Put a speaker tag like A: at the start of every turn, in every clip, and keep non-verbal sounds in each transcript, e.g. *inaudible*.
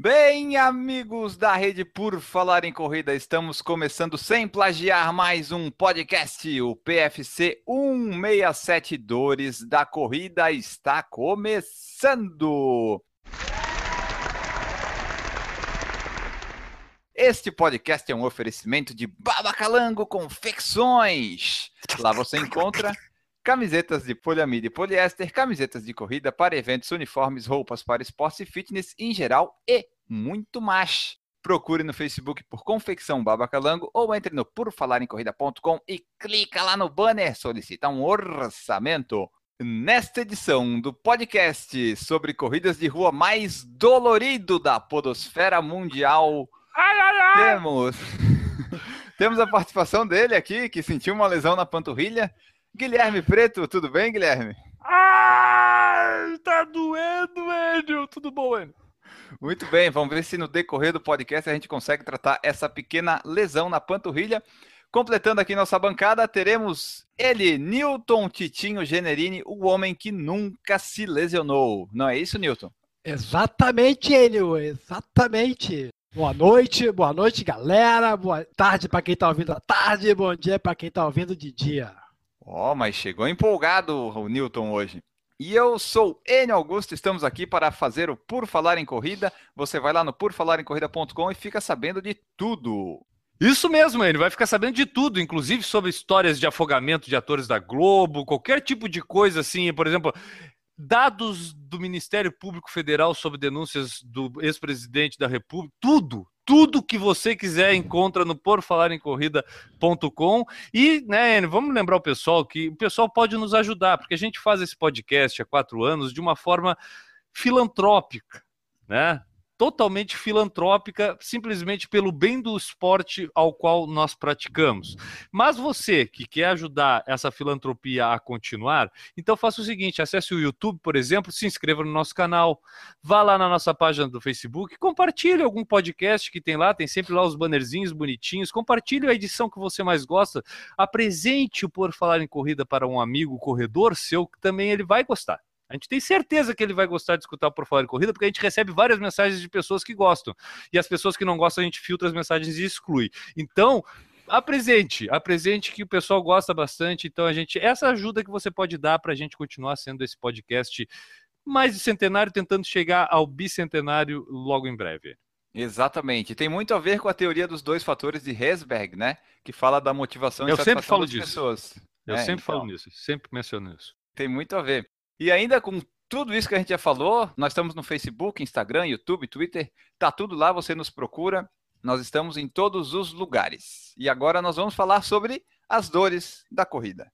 A: Bem, amigos da rede Por Falar em Corrida, estamos começando sem plagiar mais um podcast. O PFC 167 Dores da Corrida está começando. Este podcast é um oferecimento de Babacalango Confecções. Lá você encontra camisetas de poliamida e poliéster, camisetas de corrida para eventos, uniformes, roupas para esporte e fitness em geral e muito mais. Procure no Facebook por Confecção Babacalango ou entre no purfalarencorrida.com e clica lá no banner, solicita um orçamento. Nesta edição do podcast sobre corridas de rua mais dolorido da podosfera mundial, temos *laughs* temos a participação dele aqui, que sentiu uma lesão na panturrilha. Guilherme Preto, tudo bem, Guilherme?
B: Ai, tá doendo, Enio. Tudo bom, Enio?
A: Muito bem, vamos ver se no decorrer do podcast a gente consegue tratar essa pequena lesão na panturrilha. Completando aqui nossa bancada, teremos ele, Newton Titinho Generini, o homem que nunca se lesionou. Não é isso, Newton?
C: Exatamente, Enio, exatamente. Boa noite, boa noite, galera. Boa tarde para quem tá ouvindo à tarde, bom dia para quem tá ouvindo de dia.
A: Ó, oh, mas chegou empolgado o Newton hoje. E eu sou Enio Augusto, estamos aqui para fazer o Por Falar em Corrida. Você vai lá no purfalarencorrida.com e fica sabendo de tudo.
B: Isso mesmo, ele vai ficar sabendo de tudo, inclusive sobre histórias de afogamento de atores da Globo, qualquer tipo de coisa assim, por exemplo, dados do Ministério Público Federal sobre denúncias do ex-presidente da República, tudo, tudo que você quiser encontra no porfalarencorrida.com e, né, vamos lembrar o pessoal que o pessoal pode nos ajudar, porque a gente faz esse podcast há quatro anos de uma forma filantrópica, né? Totalmente filantrópica, simplesmente pelo bem do esporte ao qual nós praticamos. Mas você que quer ajudar essa filantropia a continuar, então faça o seguinte: acesse o YouTube, por exemplo, se inscreva no nosso canal, vá lá na nossa página do Facebook, compartilhe algum podcast que tem lá, tem sempre lá os bannerzinhos bonitinhos, compartilhe a edição que você mais gosta, apresente o Por Falar em Corrida para um amigo corredor seu que também ele vai gostar. A gente tem certeza que ele vai gostar de escutar o Por Falar em Corrida, porque a gente recebe várias mensagens de pessoas que gostam. E as pessoas que não gostam, a gente filtra as mensagens e exclui. Então, apresente, apresente que o pessoal gosta bastante. Então, a gente, essa ajuda que você pode dar para a gente continuar sendo esse podcast mais de centenário, tentando chegar ao bicentenário logo em breve.
A: Exatamente. Tem muito a ver com a teoria dos dois fatores de Hesberg, né? Que fala da motivação e
B: Eu sempre falo
A: das
B: disso.
A: pessoas.
B: Eu
A: É,
B: sempre
A: então.
B: falo nisso, sempre menciono isso.
A: Tem muito a ver. E ainda com tudo isso que a gente já falou, nós estamos no Facebook, Instagram, YouTube, Twitter, tá tudo lá, você nos procura. Nós estamos em todos os lugares. E agora nós vamos falar sobre as dores da corrida.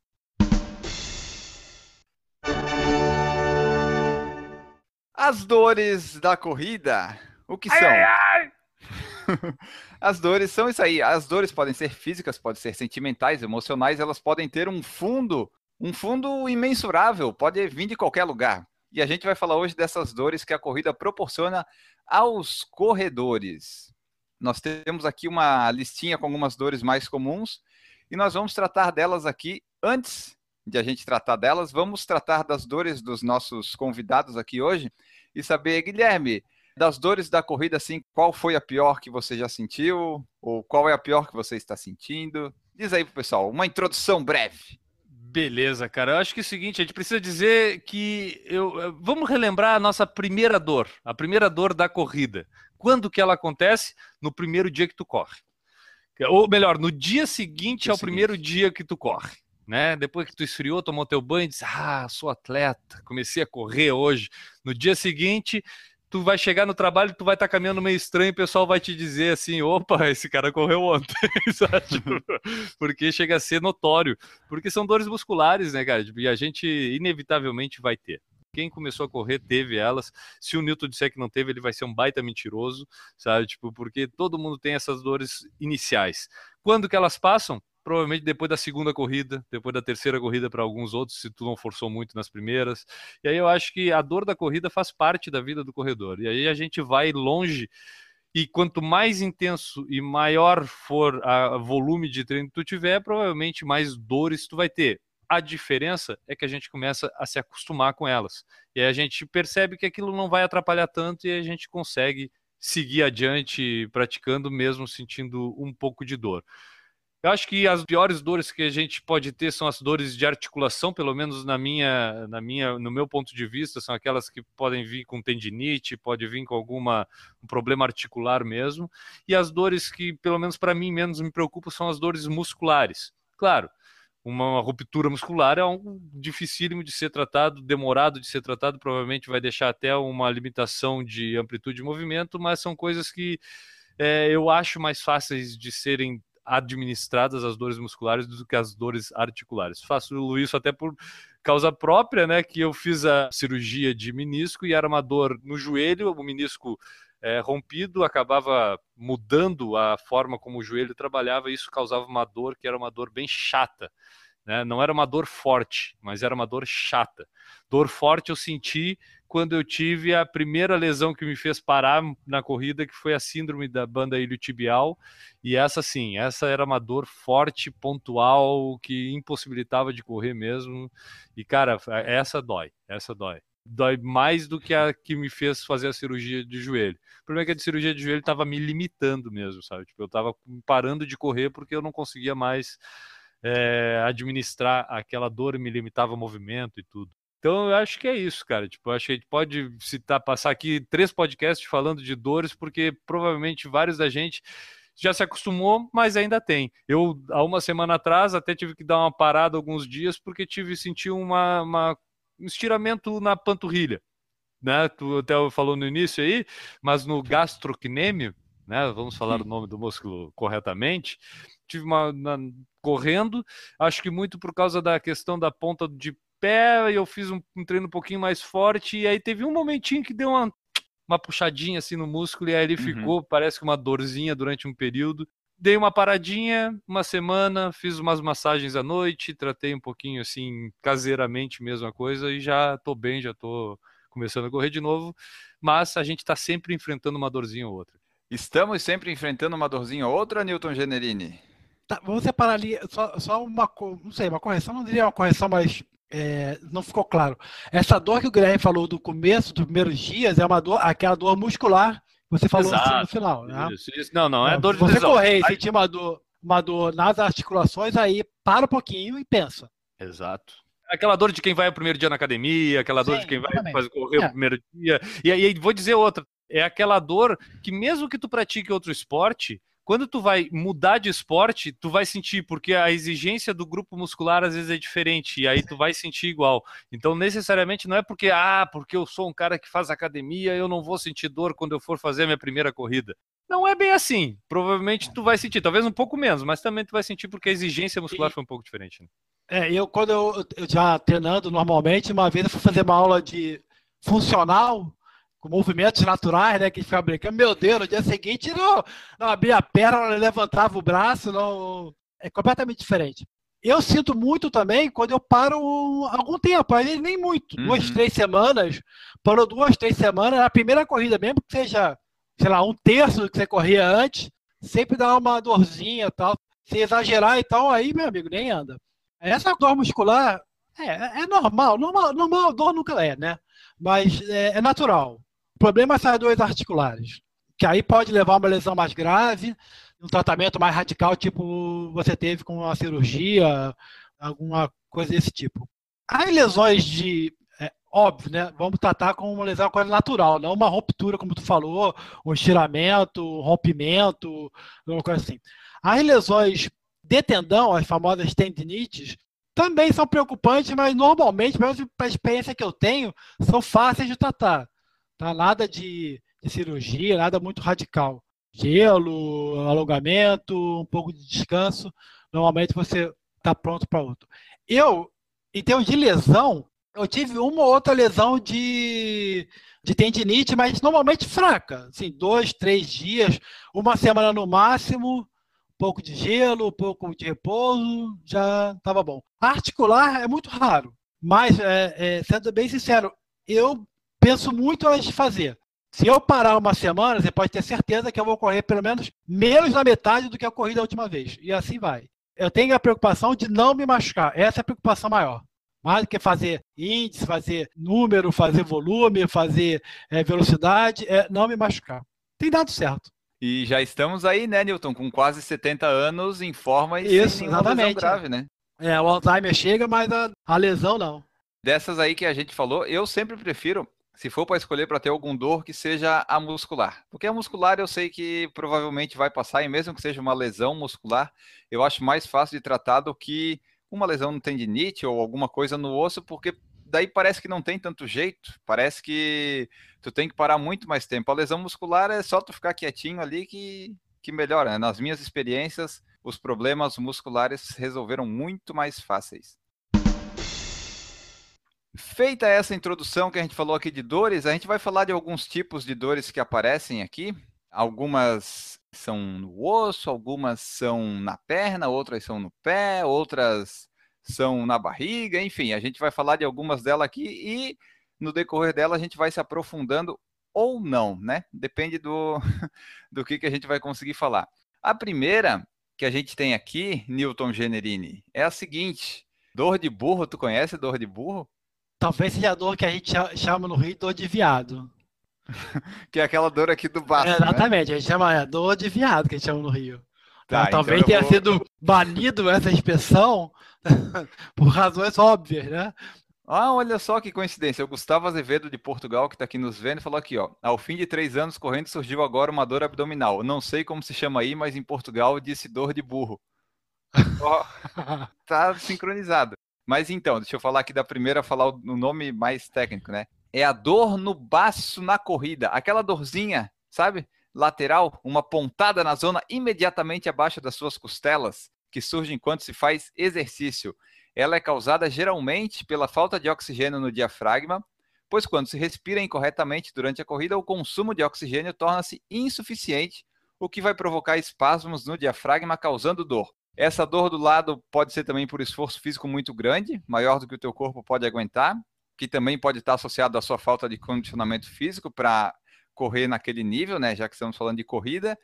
A: As dores da corrida, o que são? *laughs* As dores são isso aí. As dores podem ser físicas, podem ser sentimentais, emocionais, elas podem ter um fundo, um fundo imensurável, pode vir de qualquer lugar. E a gente vai falar hoje dessas dores que a corrida proporciona aos corredores. Nós temos aqui uma listinha com algumas dores mais comuns e nós vamos tratar delas aqui. Antes de a gente tratar delas, vamos tratar das dores dos nossos convidados aqui hoje e saber, Guilherme, das dores da corrida, assim, qual foi a pior que você já sentiu? Ou qual é a pior que você está sentindo? Diz aí pro pessoal, uma introdução breve.
B: Beleza, cara. Eu acho que é o seguinte, a gente precisa dizer que eu, eu- vamos relembrar a nossa primeira dor, a primeira dor da corrida. Quando que ela acontece? No primeiro dia que tu corre. Ou melhor, no dia seguinte ao
A: seguinte.
B: primeiro dia que tu corre. Né? Depois que tu esfriou, tomou teu banho, disse: "Ah, sou atleta, comecei a correr hoje". No dia seguinte, tu vai chegar no trabalho, tu vai estar caminhando meio estranho, o pessoal vai te dizer assim: "Opa, *laughs* esse cara correu ontem". *laughs* sabe? Tipo, *laughs* Porque chega a ser notório porque são dores musculares, né, cara? Tipo, E a gente inevitavelmente vai ter. Quem começou a correr teve elas. Se o Newton disser que não teve, ele vai ser um baita mentiroso, sabe? Tipo, porque todo mundo tem essas dores iniciais. Quando que elas passam? Provavelmente depois da segunda corrida, depois da terceira corrida para alguns outros, se tu não forçou muito nas primeiras. E aí eu acho que a dor da corrida faz parte da vida do corredor. E aí a gente vai longe e quanto mais intenso e maior for o volume de treino que tu tiver, provavelmente mais dores tu vai ter. A diferença é que a gente começa a se acostumar com elas. E aí a gente percebe que aquilo não vai atrapalhar tanto e a gente consegue seguir adiante praticando mesmo sentindo um pouco de dor. Eu acho que as piores dores que a gente pode ter são as dores de articulação, pelo menos na minha, na minha, no meu ponto de vista, são aquelas que podem vir com tendinite, pode vir com alguma um problema articular mesmo. E as dores que, pelo menos para mim, menos me preocupam são as dores musculares. Claro, uma ruptura muscular é um dificílimo de ser tratado, demorado de ser tratado, provavelmente vai deixar até uma limitação de amplitude de movimento, mas são coisas que é, eu acho mais fáceis de serem administradas as dores musculares do que as dores articulares. Faço isso até por causa própria, né? Que eu fiz a cirurgia de menisco e era uma dor no joelho, o menisco é, rompido acabava mudando a forma como o joelho trabalhava e isso causava uma dor que era uma dor bem chata. Né? Não era uma dor forte, mas era uma dor chata. Dor forte eu senti quando eu tive a primeira lesão que me fez parar na corrida, que foi a síndrome da banda iliotibial. E essa sim, essa era uma dor forte, pontual, que impossibilitava de correr mesmo. E cara, essa dói, essa dói. Dói mais do que a que me fez fazer a cirurgia de joelho. O problema é que a de cirurgia de joelho estava me limitando mesmo, sabe? Tipo, eu estava parando de correr porque eu não conseguia mais é, administrar aquela dor e me limitava o movimento e tudo. Então eu acho que é isso, cara. Tipo, acho que a gente pode citar, passar aqui três podcasts falando de dores, porque provavelmente vários da gente já se acostumou, mas ainda tem. Eu, há uma semana atrás, até tive que dar uma parada alguns dias, porque tive senti uma, uma um estiramento na panturrilha. Né? Tu até falou no início aí, mas no gastrocnêmio, né? Vamos falar o nome do músculo corretamente. Tive uma na, correndo, acho que muito por causa da questão da ponta de pé, e eu fiz um, um, treino um pouquinho mais forte, e aí teve um momentinho que deu uma, uma puxadinha assim no músculo, e aí ele uhum. ficou, parece que uma dorzinha durante um período. Dei uma paradinha, uma semana, fiz umas massagens à noite, tratei um pouquinho assim, caseiramente mesmo a coisa, e já tô bem, já tô começando a correr de novo, mas a gente está sempre enfrentando uma dorzinha ou outra.
A: Estamos sempre enfrentando uma dorzinha ou outra, Newton Generini?
C: Tá, vamos separar ali, só, só uma, não sei, uma correção, não diria uma correção, mas é, não ficou claro. Essa dor que o Guilherme falou do começo, dos primeiros dias, é uma dor, aquela dor muscular que você falou assim no final. Né?
B: Isso, isso. Não, não, é, é dor de
C: Você lesão. correr e sentir uma dor, uma dor nas articulações, aí para um pouquinho e pensa.
B: Exato. Aquela dor de quem vai o primeiro dia na academia, aquela dor Sim, de quem vai fazer, correr é. o primeiro dia. E aí, vou dizer outra. É aquela dor que mesmo que tu pratique outro esporte, quando tu vai mudar de esporte, tu vai sentir, porque a exigência do grupo muscular às vezes é diferente, e aí tu vai sentir igual. Então, necessariamente, não é porque, ah, porque eu sou um cara que faz academia, eu não vou sentir dor quando eu for fazer a minha primeira corrida. Não é bem assim. Provavelmente tu vai sentir, talvez um pouco menos, mas também tu vai sentir porque a exigência muscular foi um pouco diferente. Né?
C: É, eu quando eu, eu já treinando normalmente, uma vez eu fui fazer uma aula de funcional, com movimentos naturais, né? Que ficava brincando. Meu Deus, no dia seguinte não, não abria a perna, não levantava o braço, não. É completamente diferente. Eu sinto muito também quando eu paro algum tempo, aí nem muito, uhum. duas, três semanas. Parou duas, três semanas, a primeira corrida, mesmo que seja, sei lá, um terço do que você corria antes, sempre dá uma dorzinha e tal. Se exagerar e tal, aí, meu amigo, nem anda. Essa dor muscular é, é normal, normal, normal, dor nunca é, né? Mas é, é natural. Problema são as duas articulares, que aí pode levar a uma lesão mais grave, um tratamento mais radical, tipo você teve com uma cirurgia, alguma coisa desse tipo. As lesões de é, óbvio, né? Vamos tratar como uma lesão coisa natural, não uma ruptura, como tu falou, um estiramento, um rompimento, alguma coisa assim. As lesões de tendão, as famosas tendinites, também são preocupantes, mas normalmente, pela experiência que eu tenho, são fáceis de tratar. Tá? Nada de, de cirurgia, nada muito radical. Gelo, alongamento, um pouco de descanso. Normalmente você está pronto para outro. Eu, em termos de lesão, eu tive uma ou outra lesão de, de tendinite, mas normalmente fraca. Assim, dois, três dias, uma semana no máximo, pouco de gelo, um pouco de repouso, já estava bom. Articular é muito raro, mas, é, é, sendo bem sincero, eu penso muito antes de fazer. Se eu parar uma semana, você pode ter certeza que eu vou correr pelo menos menos da metade do que eu corri da última vez. E assim vai. Eu tenho a preocupação de não me machucar. Essa é a preocupação maior. Mais do que fazer índice, fazer número, fazer volume, fazer é, velocidade, é não me machucar. Tem dado certo.
A: E já estamos aí, né, Newton, com quase 70 anos em forma e
C: Isso, sem exatamente. grave, né? É, o Alzheimer chega, mas a, a lesão não.
A: Dessas aí que a gente falou, eu sempre prefiro se for para escolher para ter algum dor, que seja a muscular. Porque a muscular eu sei que provavelmente vai passar, e mesmo que seja uma lesão muscular, eu acho mais fácil de tratar do que uma lesão no tendinite ou alguma coisa no osso, porque daí parece que não tem tanto jeito, parece que tu tem que parar muito mais tempo. A lesão muscular é só tu ficar quietinho ali que, que melhora. Né? Nas minhas experiências, os problemas musculares resolveram muito mais fáceis. Feita essa introdução que a gente falou aqui de dores, a gente vai falar de alguns tipos de dores que aparecem aqui. Algumas são no osso, algumas são na perna, outras são no pé, outras são na barriga, enfim, a gente vai falar de algumas delas aqui e no decorrer dela a gente vai se aprofundando ou não, né? Depende do, *laughs* do que, que a gente vai conseguir falar. A primeira que a gente tem aqui, Newton Generini, é a seguinte: dor de burro, tu conhece dor de burro?
C: Talvez seja a dor que a gente chama no Rio dor de viado. *laughs*
A: que é aquela dor aqui do baço.
C: É, exatamente, né? a gente chama é, dor de viado que a gente chama no Rio. Tá, Talvez então tenha vou... sido banido essa expressão *laughs* por razões óbvias, né?
A: Ah, olha só que coincidência. O Gustavo Azevedo de Portugal, que está aqui nos vendo, falou aqui, ó. Ao fim de três anos correndo, surgiu agora uma dor abdominal. Não sei como se chama aí, mas em Portugal disse dor de burro. *laughs* oh, tá sincronizado. Mas então, deixa eu falar aqui da primeira, falar o nome mais técnico, né? É a dor no baço na corrida. Aquela dorzinha, sabe? Lateral, uma pontada na zona imediatamente abaixo das suas costelas, que surge enquanto se faz exercício. Ela é causada geralmente pela falta de oxigênio no diafragma, pois quando se respira incorretamente durante a corrida, o consumo de oxigênio torna-se insuficiente, o que vai provocar espasmos no diafragma, causando dor. Essa dor do lado pode ser também por esforço físico muito grande, maior do que o teu corpo pode aguentar, que também pode estar associado à sua falta de condicionamento físico para correr naquele nível, né, já que estamos falando de corrida.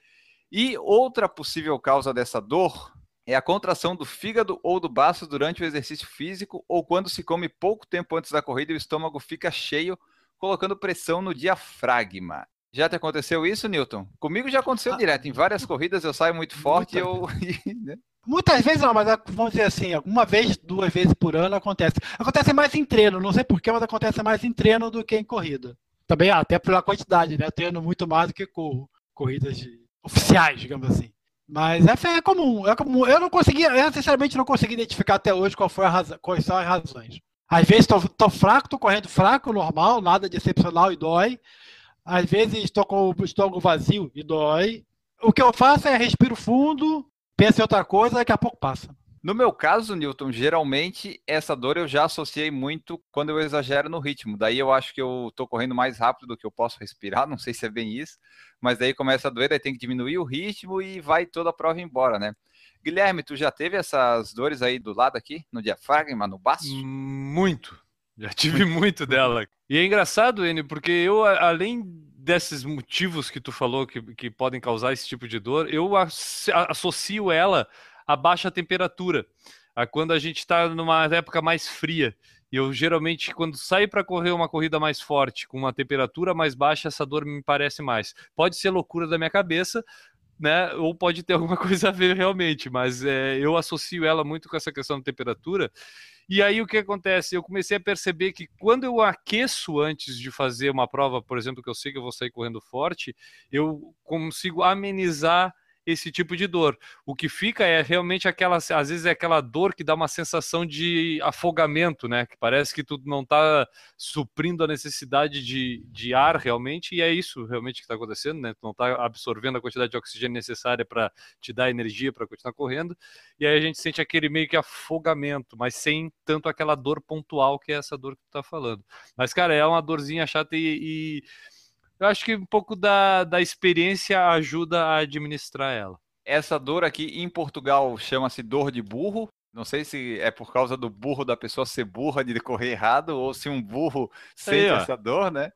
A: E outra possível causa dessa dor é a contração do fígado ou do baço durante o exercício físico ou quando se come pouco tempo antes da corrida e o estômago fica cheio, colocando pressão no diafragma. Já te aconteceu isso, Newton? Comigo já aconteceu ah, direto. Em várias corridas eu saio muito forte e eu. *laughs*
C: Muitas vezes não, mas vamos dizer assim, uma vez, duas vezes por ano acontece. Acontece mais em treino, não sei porquê, mas acontece mais em treino do que em corrida. Também até pela quantidade, né? Eu treino muito mais do que corro. Corridas de... oficiais, digamos assim. Mas é, é, comum, é comum. Eu não consegui, eu sinceramente não consegui identificar até hoje qual foi a razão, quais são as razões. Às vezes estou fraco, estou correndo fraco, normal, nada de excepcional e dói. Às vezes estou com o estômago vazio e dói. O que eu faço é respiro fundo, pensa em outra coisa, daqui a pouco passa.
A: No meu caso, Newton, geralmente essa dor eu já associei muito quando eu exagero no ritmo. Daí eu acho que eu tô correndo mais rápido do que eu posso respirar, *laughs* não sei se é bem isso, mas daí começa a doer, daí tem que diminuir o ritmo e vai toda a prova embora, né? Guilherme, tu já teve essas dores aí do lado aqui, no diafragma, no baço?
B: Muito. Já tive muito dela. E é engraçado, Enio, porque eu, além desses motivos que tu falou que, que podem causar esse tipo de dor, eu associo ela à baixa temperatura, a quando a gente está numa época mais fria. E eu geralmente, quando saio para correr uma corrida mais forte, com uma temperatura mais baixa, essa dor me parece mais. Pode ser loucura da minha cabeça, né? Ou pode ter alguma *laughs* coisa a ver realmente, mas é, eu associo ela muito com essa questão da temperatura. E aí o que acontece? Eu comecei a perceber que quando eu aqueço antes de fazer uma prova, por exemplo, que eu sei que eu vou sair correndo forte, eu consigo amenizar esse tipo de dor. O que fica é realmente aquela, às vezes é aquela dor que dá uma sensação de afogamento, né? Que parece que tu não está suprindo a necessidade de, de ar realmente, e é isso realmente que está acontecendo, né? Tu não está absorvendo a quantidade de oxigênio necessária para te dar energia para continuar correndo, e aí a gente sente aquele meio que afogamento, mas sem tanto aquela dor pontual que é essa dor que tu está falando. Mas, cara, é uma dorzinha chata e, e eu acho que um pouco da, da experiência ajuda a administrar ela.
A: Essa dor aqui em Portugal chama-se dor de burro. Não sei se é por causa do burro da pessoa ser burra de correr errado ou se um burro sente
B: ó.
A: essa dor, né?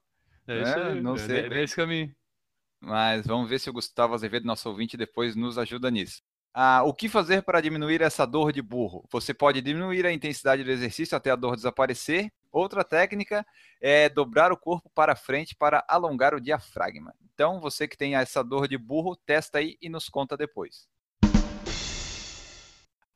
B: É isso
A: É,
B: aí.
A: não
B: é,
A: sei
B: é
A: bem.
B: nesse caminho.
A: Mas vamos ver se o Gustavo Azevedo, nosso ouvinte, depois nos ajuda nisso. Ah, o que fazer para diminuir essa dor de burro? Você pode diminuir a intensidade do exercício até a dor desaparecer. Outra técnica é dobrar o corpo para frente para alongar o diafragma. Então, você que tem essa dor de burro, testa aí e nos conta depois.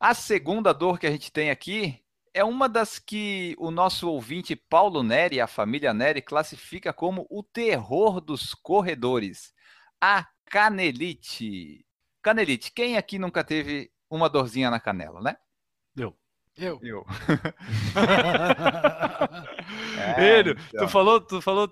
A: A segunda dor que a gente tem aqui é uma das que o nosso ouvinte Paulo Neri, a família Neri, classifica como o terror dos corredores. A canelite. Canelite, quem aqui nunca teve uma dorzinha na canela, né?
C: Eu.
A: Eu. *laughs*
B: Ele,
A: então.
B: tu falou, tu falou,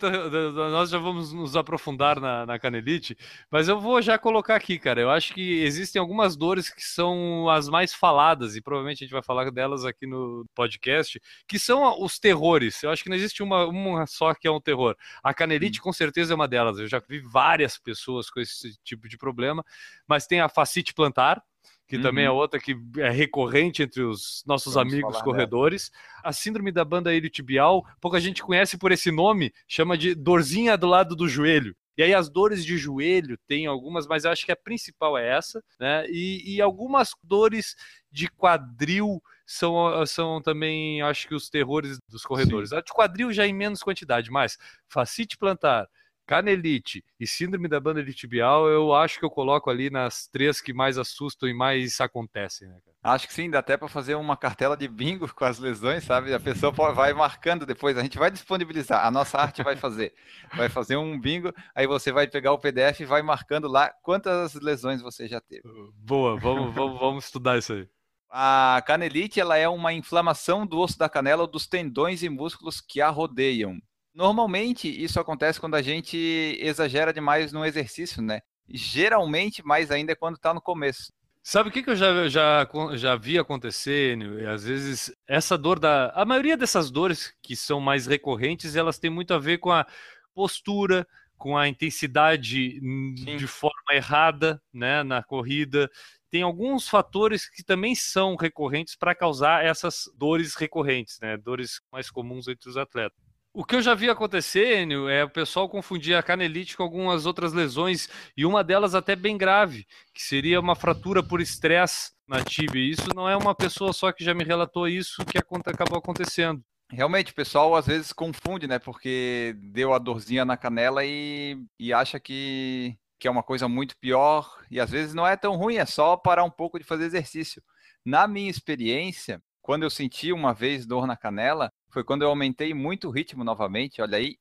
B: nós já vamos nos aprofundar na, na canelite, mas eu vou já colocar aqui, cara. Eu acho que existem algumas dores que são as mais faladas, e provavelmente a gente vai falar delas aqui no podcast, que são os terrores. Eu acho que não existe uma, uma só que é um terror. A canelite, com certeza, é uma delas. Eu já vi várias pessoas com esse tipo de problema, mas tem a fascite plantar. Que também é
A: Uhum.
B: outra que é recorrente entre os nossos
A: Vamos
B: amigos corredores. A síndrome da banda iliotibial, pouca gente conhece por esse nome, chama de dorzinha do lado do joelho. E aí as dores de joelho tem algumas, mas eu acho que a principal é essa, né? E, e algumas dores de quadril são, são também, acho que os terrores dos corredores. A de quadril já em menos quantidade, mas facite plantar, canelite e síndrome da banda iliotibial, eu acho que eu coloco ali nas três que mais assustam e mais acontecem, né, cara?
A: Acho que sim, dá até para fazer uma cartela de bingo *laughs* com as lesões, sabe? A pessoa vai marcando depois, a gente vai disponibilizar, a nossa arte vai fazer. Vai fazer um bingo, aí você vai pegar o PDF e vai marcando lá quantas lesões você já teve.
B: Boa, vamos, vamos, vamos estudar isso aí.
A: A canelite, ela é uma inflamação do osso da canela ou dos tendões e músculos que a rodeiam. Normalmente, isso acontece quando a gente exagera demais no exercício, né? Geralmente, mais ainda é quando está no começo.
B: Sabe o que, que eu já, já, já vi acontecer, Enio? E às vezes, essa dor da. A maioria dessas dores que são mais recorrentes, elas têm muito a ver com a postura, com a intensidade
A: Sim.
B: de forma errada né, na corrida. Tem alguns fatores que também são recorrentes para causar essas dores recorrentes, né? Dores mais comuns entre os atletas. O que eu já vi acontecer, Enio, é o pessoal confundir a canelite com algumas outras lesões, e uma delas até bem grave, que seria uma fratura por estresse na tibia. Isso não é uma pessoa só que já me relatou isso que acabou acontecendo.
A: Realmente, o pessoal às vezes confunde, né? Porque deu a dorzinha na canela e, e acha que, que é uma coisa muito pior. E às vezes não é tão ruim, é só parar um pouco de fazer exercício. Na minha experiência, quando eu senti uma vez dor na canela, foi quando eu aumentei muito o ritmo novamente. Olha aí,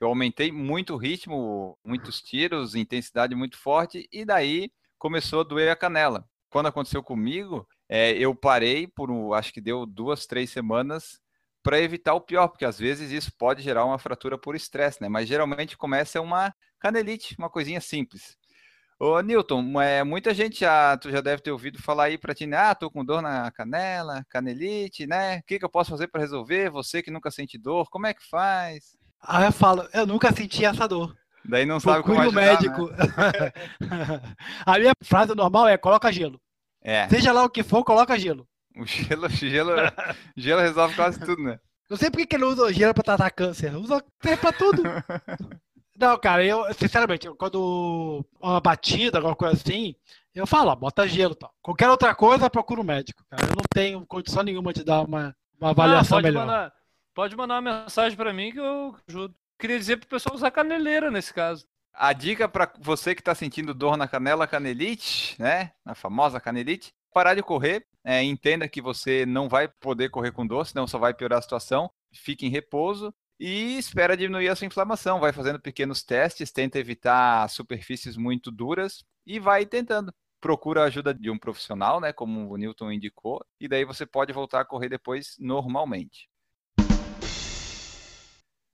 A: eu aumentei muito o ritmo, muitos tiros, intensidade muito forte, e daí começou a doer a canela. Quando aconteceu comigo, é, eu parei por, acho que deu duas, três semanas para evitar o pior, porque às vezes isso pode gerar uma fratura por estresse, né? Mas geralmente começa uma canelite, uma coisinha simples. Ô, Newton, é, muita gente já, tu já deve ter ouvido falar aí para ti, né? Ah, tô com dor na canela, canelite, né? O que que eu posso fazer para resolver? Você que nunca sente dor, como é que faz?
C: Aí eu falo, eu nunca senti essa dor.
A: Daí não sabe como
C: Procure o
A: ajudar,
C: médico. *laughs* A minha frase normal é coloca gelo.
A: Né? É,
C: Seja lá o que for, coloca gelo.
A: o gelo, *laughs* gelo, gelo resolve quase tudo, né?
C: Não sei por que ele usa gelo pra tratar câncer. Usa pra tudo. *laughs* Não, cara, eu, sinceramente, eu, quando uma batida, alguma coisa assim, eu falo, ó, bota gelo tal. Qualquer outra coisa, procura o médico, cara. Eu não tenho condição nenhuma de dar uma, uma avaliação
B: Ah, pode
C: melhor.
B: Mandar, pode mandar uma mensagem para mim que eu ajudo. Queria dizer pro pessoal usar caneleira nesse caso.
A: A dica para você que está sentindo dor na canela, canelite, né? Na famosa canelite, parar de correr. é, entenda que você não vai poder correr com dor, senão só vai piorar a situação. Fique em repouso e espera diminuir a sua inflamação. Vai fazendo pequenos testes, tenta evitar superfícies muito duras e vai tentando. Procura a ajuda de um profissional, né? Como o Newton indicou, e daí você pode voltar a correr depois normalmente.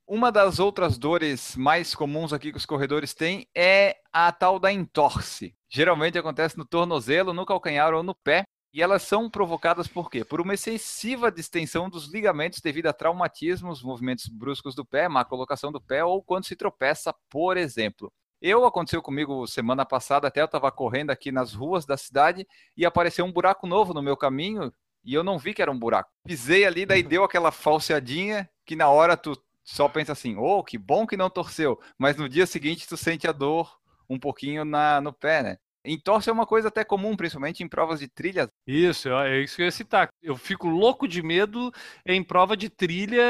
A: Uma das outras dores mais comuns aqui que os corredores têm é a tal da entorse. Geralmente acontece no tornozelo, no calcanhar ou no pé. E elas são provocadas por quê? Por uma excessiva distensão dos ligamentos devido a traumatismos, movimentos bruscos do pé, má colocação do pé ou quando se tropeça, por exemplo. Eu aconteceu comigo semana passada, até eu estava correndo aqui nas ruas da cidade e apareceu um buraco novo no meu caminho e eu não vi que era um buraco. Pisei ali, daí deu aquela falseadinha que na hora tu só pensa assim, oh, que bom que não torceu, mas no dia seguinte tu sente a dor um pouquinho na, no pé, né? Entorse é uma coisa até comum, principalmente em provas de trilha.
D: Isso, é isso que eu ia citar. Eu fico louco de medo em prova de trilha.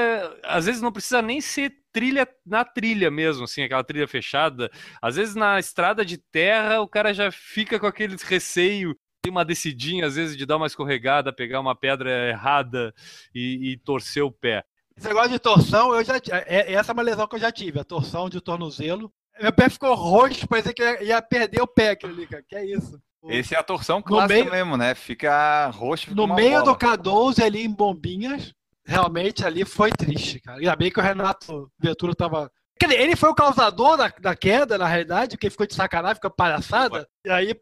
D: Às vezes não precisa nem ser trilha na trilha mesmo, assim, aquela trilha fechada. Às vezes na estrada de terra o cara já fica com aquele receio. Tem uma descidinha, às vezes, de dar uma escorregada, pegar uma pedra errada e, e torcer o pé.
C: Esse negócio de torção, eu já é, essa é uma lesão que eu já tive, a torção de tornozelo. Meu pé ficou roxo, parecia que ia perder o pé aquilo ali, cara. Que é isso.
A: Esse é a torção clássica
C: meio,
A: mesmo, né? Fica roxo. Fica
C: no meio bola. do K12 ali em Bombinhas, realmente ali foi triste, cara. Ainda bem que o Renato Ventura tava. Ele foi o causador da, da queda, na realidade, que ficou de sacanagem, ficou palhaçada. E aí,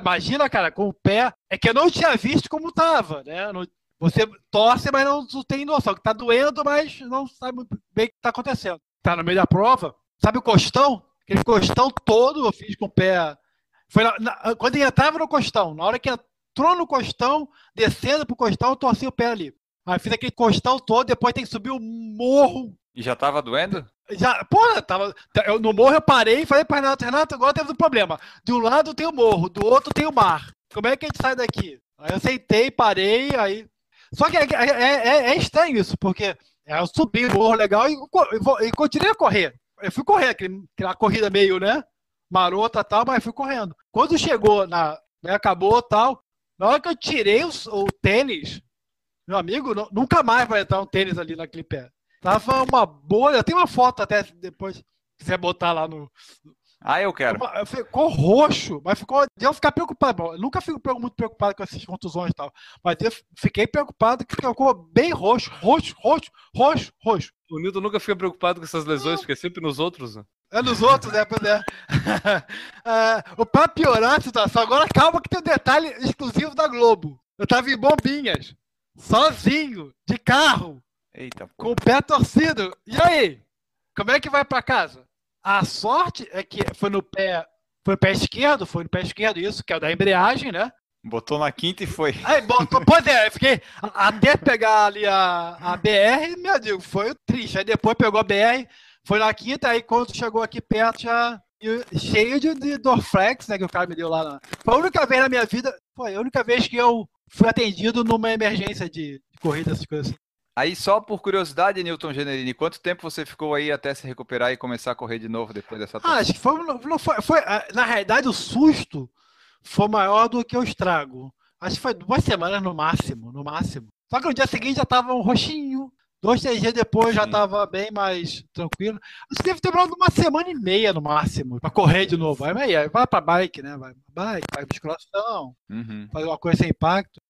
C: imagina, cara, com o pé. É que eu não tinha visto como tava, né? Não, você torce, mas não, não tem noção. Que tá doendo, mas não sabe bem o que tá acontecendo. Tá no meio da prova. Sabe o costão? Aquele costão todo eu fiz com o pé. Foi na, na, quando ele entrava no costão, na hora que entrou no costão, descendo pro costão, eu torci o pé ali. Aí fiz aquele costão todo, depois tem que subir o morro.
A: E já tava doendo?
C: Já, porra, tava. Eu, no morro eu parei e falei para Renato, Renato, agora temos um problema. De um lado tem o morro, do outro tem o mar. Como é que a gente sai daqui? Aí eu sentei, parei, aí. Só que é, é, é, é estranho isso, porque eu subi o morro legal e, e, e continuei a correr eu fui correr, aquela corrida meio, né? Marota tal, mas fui correndo. Quando chegou na. Né, acabou tal. Na hora que eu tirei os, o tênis, meu amigo, nunca mais vai entrar um tênis ali naquele pé. Tava uma bolha. Tem uma foto até depois, se quiser botar lá no,
A: ah, eu quero.
C: Ficou roxo, mas ficou. De eu ficar preocupado. Bom, eu nunca fico muito preocupado com essas contusões e tal. Mas eu fiquei preocupado que ficou bem roxo, roxo, roxo, roxo, roxo.
D: O Nilton nunca fica preocupado com essas lesões, fica sempre nos outros, né?
C: É nos outros, né? Pois é. *laughs* é pra piorar a situação, agora calma que tem um detalhe exclusivo da Globo. Eu tava em bombinhas, sozinho, de carro,
A: Eita,
C: com o pé torcido. E aí? Como é que vai para casa? A sorte é que foi no pé, foi no pé esquerdo, foi no pé esquerdo isso, que é o da embreagem, né?
A: Botou na quinta e foi.
C: Aí, botou, *laughs* pois é, eu fiquei até pegar ali a, a BR, meu Deus, foi triste. Aí depois pegou a BR, foi na quinta, aí quando chegou aqui perto já cheio de, de Dorflex, né, que o cara me deu lá. Na... Foi a única vez na minha vida, foi a única vez que eu fui atendido numa emergência de, de corrida, essas coisas assim.
A: Aí, só por curiosidade, Newton Generini, quanto tempo você ficou aí até se recuperar e começar a correr de novo depois dessa
C: Ah, acho que foi, não foi, foi, ah, Na realidade, o susto foi maior do que o estrago. Acho que foi duas semanas no máximo, no máximo. Só que no dia seguinte já tava um roxinho. Dois, três dias depois já tava bem mais tranquilo. Acho que deve ter demorado uma semana e meia no máximo para correr de novo. Aí, vai para bike, né? Vai pra bike, vai musculação,
A: uhum.
C: fazer uma coisa sem impacto.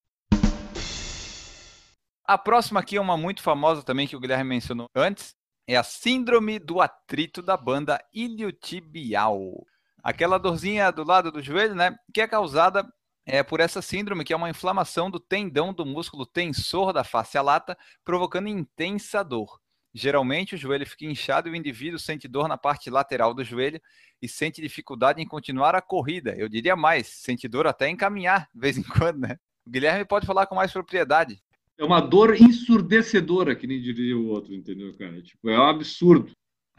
A: A próxima aqui é uma muito famosa também que o Guilherme mencionou antes. É a síndrome do atrito da banda iliotibial. Aquela dorzinha do lado do joelho, né? Que é causada é, por essa síndrome, que é uma inflamação do tendão do músculo tensor da face lata, provocando intensa dor. Geralmente o joelho fica inchado e o indivíduo sente dor na parte lateral do joelho e sente dificuldade em continuar a corrida. Eu diria mais, sente dor até em caminhar, de vez em quando, né? O Guilherme pode falar com mais propriedade
B: é uma dor ensurdecedora, que nem diria o outro, entendeu, cara? Tipo, é um absurdo.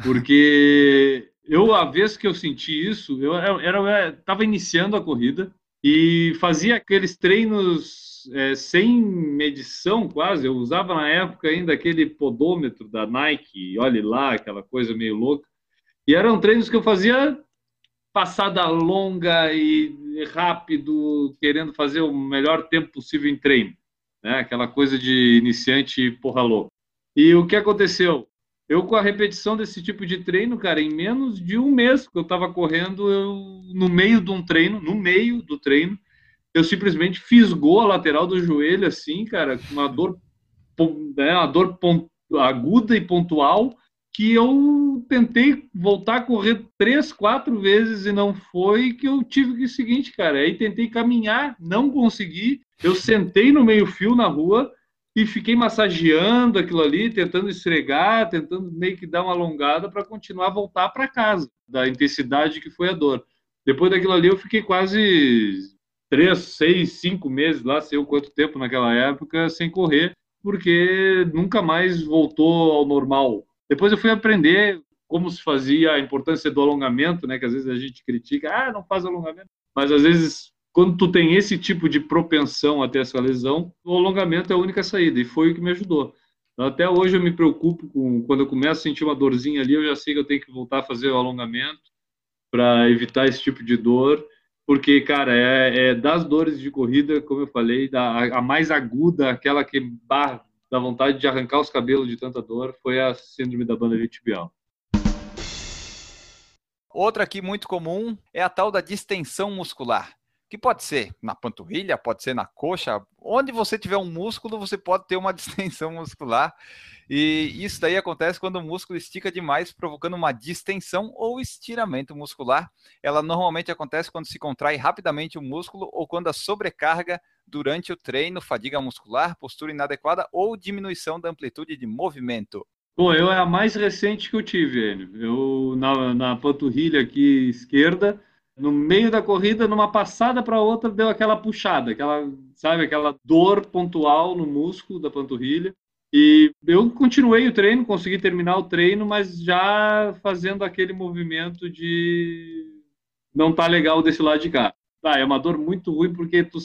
B: Porque *laughs* eu, a vez que eu senti isso, eu estava iniciando a corrida e fazia aqueles treinos é, sem medição quase. Eu usava na época ainda aquele podômetro da Nike, olhe lá, aquela coisa meio louca. E eram treinos que eu fazia passada longa e rápido, querendo fazer o melhor tempo possível em treino né? Aquela coisa de iniciante porra louca. E o que aconteceu? Eu, com a repetição desse tipo de treino, cara, em menos de um mês que eu estava correndo, eu, no meio de um treino, no meio do treino, eu simplesmente fisgou a lateral do joelho, assim, cara, com uma dor, né, uma dor aguda e pontual, que eu tentei voltar a correr três, quatro vezes e não foi, que eu tive que o seguinte, cara, aí tentei caminhar, não consegui, eu sentei no meio fio na rua e fiquei massageando aquilo ali, tentando esfregar, tentando meio que dar uma alongada para continuar a voltar para casa, da intensidade que foi a dor. Depois daquilo ali, eu fiquei quase três, seis, cinco meses lá, sei o quanto tempo naquela época, sem correr, porque nunca mais voltou ao normal. Depois eu fui aprender como se fazia a importância do alongamento, né? Que às vezes a gente critica, ah, não faz alongamento. Mas às vezes, quando tu tem esse tipo de propensão a ter essa lesão, o alongamento é a única saída e foi o que me ajudou. Então, até hoje eu me preocupo com quando eu começo a sentir uma dorzinha ali, eu já sei que eu tenho que voltar a fazer o alongamento para evitar esse tipo de dor, porque cara, é, é, das dores de corrida, como eu falei, da, a mais aguda, aquela que bah, dá vontade de arrancar os cabelos de tanta dor, foi a síndrome da banda tibial.
A: Outra aqui muito comum é a tal da distensão muscular, que pode ser na panturrilha, pode ser na coxa, onde você tiver um músculo, você pode ter uma *laughs* distensão muscular. E isso daí acontece quando o músculo estica demais, provocando uma distensão ou estiramento muscular. Ela normalmente acontece quando se contrai rapidamente o músculo ou quando a sobrecarga durante o treino, fadiga muscular, postura inadequada ou diminuição da amplitude de movimento.
B: Pô, eu é a mais recente que eu tive, Enio. Eu, na, na panturrilha aqui esquerda, no meio da corrida, numa passada para outra, deu aquela puxada, aquela, sabe, aquela dor pontual no músculo da panturrilha. E eu continuei o treino, consegui terminar o treino, mas já fazendo aquele movimento de não tá legal desse lado de cá. Tá, é uma dor muito ruim porque tu...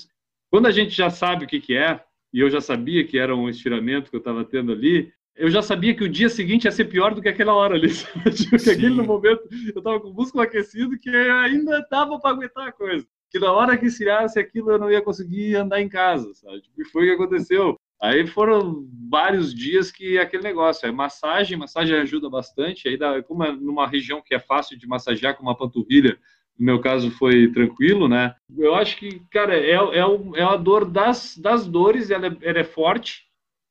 B: quando a gente já sabe o que que é, e eu já sabia que era um estiramento que eu estava tendo ali, eu já sabia que o dia seguinte ia ser pior do que aquela hora ali. *laughs* Tipo, que aquele no momento eu tava com o músculo aquecido que ainda tava para aguentar a coisa. Que na hora que esfriasse aquilo eu não ia conseguir andar em casa, sabe? Tipo, e foi o que aconteceu. Aí foram vários dias que aquele negócio é massagem, massagem ajuda bastante. Aí, dá, como é numa região que é fácil de massagear, como a panturrilha, no meu caso foi tranquilo, né? Eu acho que, cara, é, é, é a dor das, das dores, ela é, ela é forte,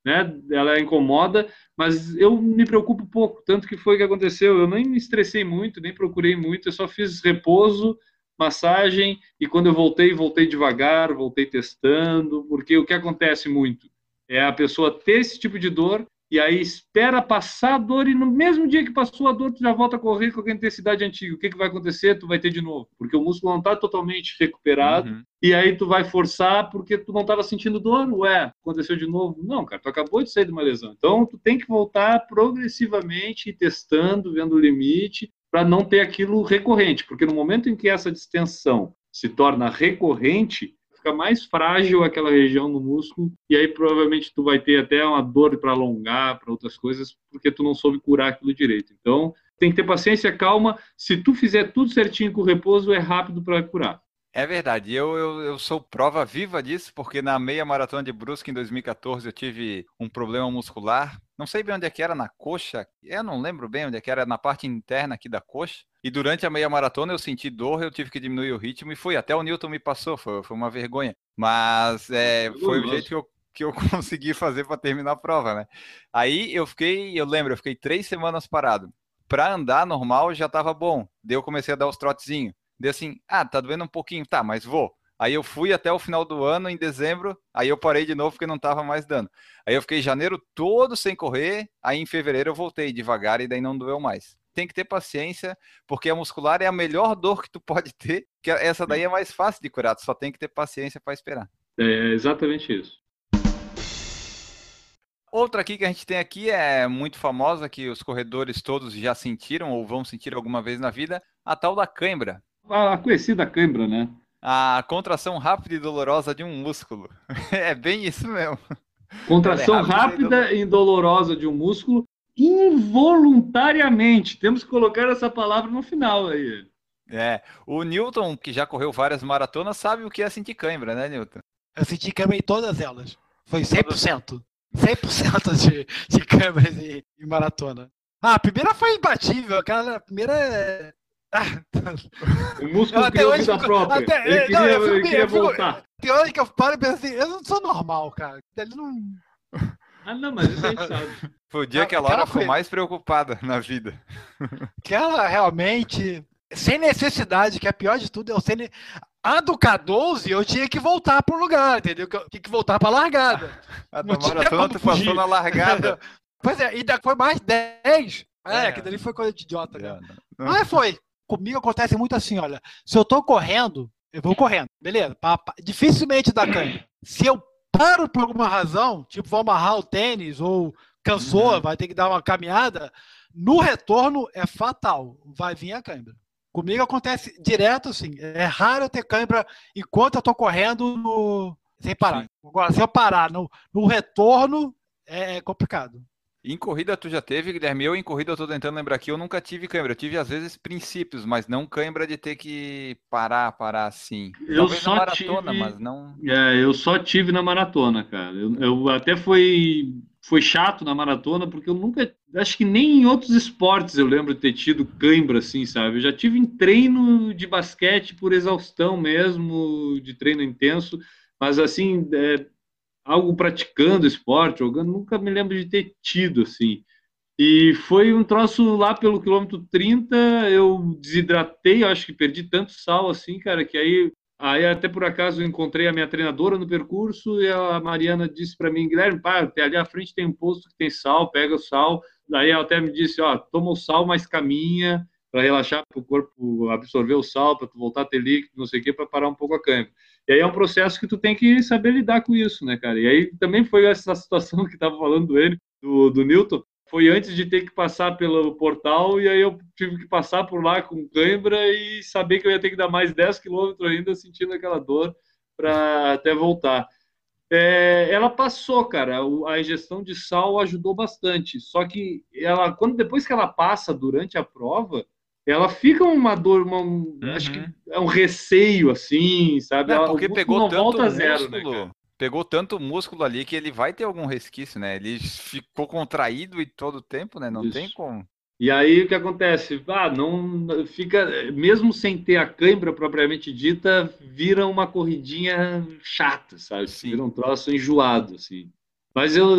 B: né? Ela incomoda, mas eu me preocupo pouco, tanto que foi que aconteceu. Eu nem me estressei muito, nem procurei muito, eu só fiz repouso, massagem e quando eu voltei, voltei devagar, voltei testando, porque o que acontece muito é a pessoa ter esse tipo de dor e aí espera passar a dor e no mesmo dia que passou a dor tu já volta a correr com a intensidade antiga. O que, que vai acontecer? Tu vai ter de novo, porque o músculo não está totalmente recuperado uhum. e aí tu vai forçar porque tu não estava sentindo dor. Ué, aconteceu de novo? Não, cara, tu acabou de sair de uma lesão. Então tu tem que voltar progressivamente, testando, vendo o limite, para não ter aquilo recorrente, porque no momento em que essa distensão se torna recorrente, mais frágil aquela região do músculo e aí provavelmente tu vai ter até uma dor para alongar, para outras coisas, porque tu não soube curar aquilo direito. Então, tem que ter paciência, calma. Se tu fizer tudo certinho com o repouso, é rápido para curar.
A: É verdade, eu, eu, eu, sou prova viva disso, porque na meia maratona de Brusque em 2014 eu tive um problema muscular. Não sei bem onde é que era, na coxa, eu não lembro bem onde é que era, na parte interna aqui da coxa. E durante a meia maratona eu senti dor, eu tive que diminuir o ritmo e fui. Até o Newton me passou, foi, foi uma vergonha. Mas é, foi o jeito que eu, que eu *laughs* consegui fazer para terminar a prova, né? Aí eu fiquei, eu lembro, eu fiquei três semanas parado. Para andar normal já estava bom. Daí eu comecei a dar os trotezinhos. Daí assim, ah, tá doendo um pouquinho, tá, mas vou. Aí eu fui até o final do ano, em dezembro, aí eu parei de novo porque não tava mais dando. Aí eu fiquei janeiro todo sem correr, aí em fevereiro eu voltei devagar e daí não doeu mais. Tem que ter paciência, porque a muscular é a melhor dor que tu pode ter, que essa daí é mais fácil de curar, tu só tem que ter paciência para esperar.
B: É exatamente isso.
A: Outra aqui que a gente tem aqui é muito famosa, que os corredores todos já sentiram ou vão sentir alguma vez na vida, a tal da cãibra
B: a conhecida cãibra, né?
A: A contração rápida e dolorosa de um músculo. *laughs* é bem isso mesmo.
B: Contração é rápida e dolorosa de um músculo involuntariamente. Temos que colocar essa palavra no final aí.
A: É, o Newton, que já correu várias maratonas, sabe o que é sentir cãibra, né, Newton?
C: Eu senti cãibra em todas elas. Foi 100%. 100% de, de câmeras em, em maratona. Ah, a primeira foi imbatível. Aquela primeira é *laughs*
B: o músculo criou hoje, vida própria. Até, ele queria, não, eu, ele queria voltar.
C: Tem hora que eu paro e penso assim, eu não sou normal, cara. Ele não...
B: Ah, não, mas isso a gente sabe.
A: Foi o dia que a Laura ficou foi... mais preocupada na vida.
C: Que ela realmente, sem necessidade, que é pior de tudo, eu sem... A do K12 eu tinha que voltar pro lugar, entendeu? Que eu tinha que voltar pra largada. *laughs*
A: A
C: tinha
A: maratona
C: como
A: tu passou
C: fugir.
A: na largada. *laughs*
C: Pois é, e depois mais 10. É,
A: É.
C: aquilo ali foi coisa de idiota, né?
A: É, não-
C: Mas foi. Comigo acontece muito assim, olha. Se eu tô correndo, eu vou correndo. Beleza? Pa- pa- Dificilmente dá câimbra. Se eu paro por alguma razão, tipo, vou amarrar o tênis ou cansou,
A: Uhum.
C: vai ter que dar uma caminhada, no retorno é fatal. Vai vir a câimbra. Comigo acontece direto assim. É raro eu ter câimbra enquanto eu tô correndo no- sem parar. Agora, se eu parar no, no retorno, é complicado.
A: Em corrida tu já teve, Guilherme? Eu em corrida eu tô tentando lembrar aqui, eu nunca tive cãibra. Eu tive às vezes princípios, mas não cãibra de ter que parar, parar assim.
B: Eu
A: Talvez
B: só
A: na maratona,
B: tive-
A: mas não.
B: É, eu só tive na maratona, cara. Eu, eu até foi, foi chato na maratona, porque eu nunca. Acho que nem em outros esportes eu lembro de ter tido cãibra, assim, sabe? Eu já tive em treino de basquete por exaustão mesmo, de treino intenso, mas assim, é, algo praticando esporte, jogando, nunca me lembro de ter tido, assim. E foi um troço lá pelo quilômetro 30, eu desidratei, acho que perdi tanto sal assim, cara, que aí Aí até por acaso encontrei a minha treinadora no percurso e a Mariana disse para mim, Guilherme, pá, até ali à frente tem um posto que tem sal, pega o sal. Daí ela até me disse, ó, toma o sal, mas caminha para relaxar, para o corpo absorver o sal, para tu voltar a ter líquido, não sei o quê, para parar um pouco a câimbra. E aí é um processo que tu tem que saber lidar com isso, né, cara? E aí também foi essa *laughs* situação que estava falando do ele, do, do Newton, foi antes de ter que passar pelo portal, e aí eu tive que passar por lá com cãibra e saber que eu ia ter que dar mais 10 quilômetros ainda sentindo aquela dor para até voltar. É, ela passou, cara, a ingestão de sal ajudou bastante, só que ela, quando depois que ela passa durante a prova, ela fica uma dor, uma, um- acho que é um receio, assim, sabe?
A: Não,
B: Ela- o
A: porque pegou
B: não
A: tanto
B: volta zero, né,
A: músculo,
B: cara?
A: pegou tanto músculo ali que ele vai ter algum resquício, né? Ele ficou contraído e todo o tempo, né? Não
B: Isso.
A: tem como.
B: E aí o que acontece? Ah, não fica, mesmo sem ter a cãibra propriamente dita, vira uma corridinha chata, sabe?
A: Sim.
B: Vira um troço enjoado, assim. Mas eu,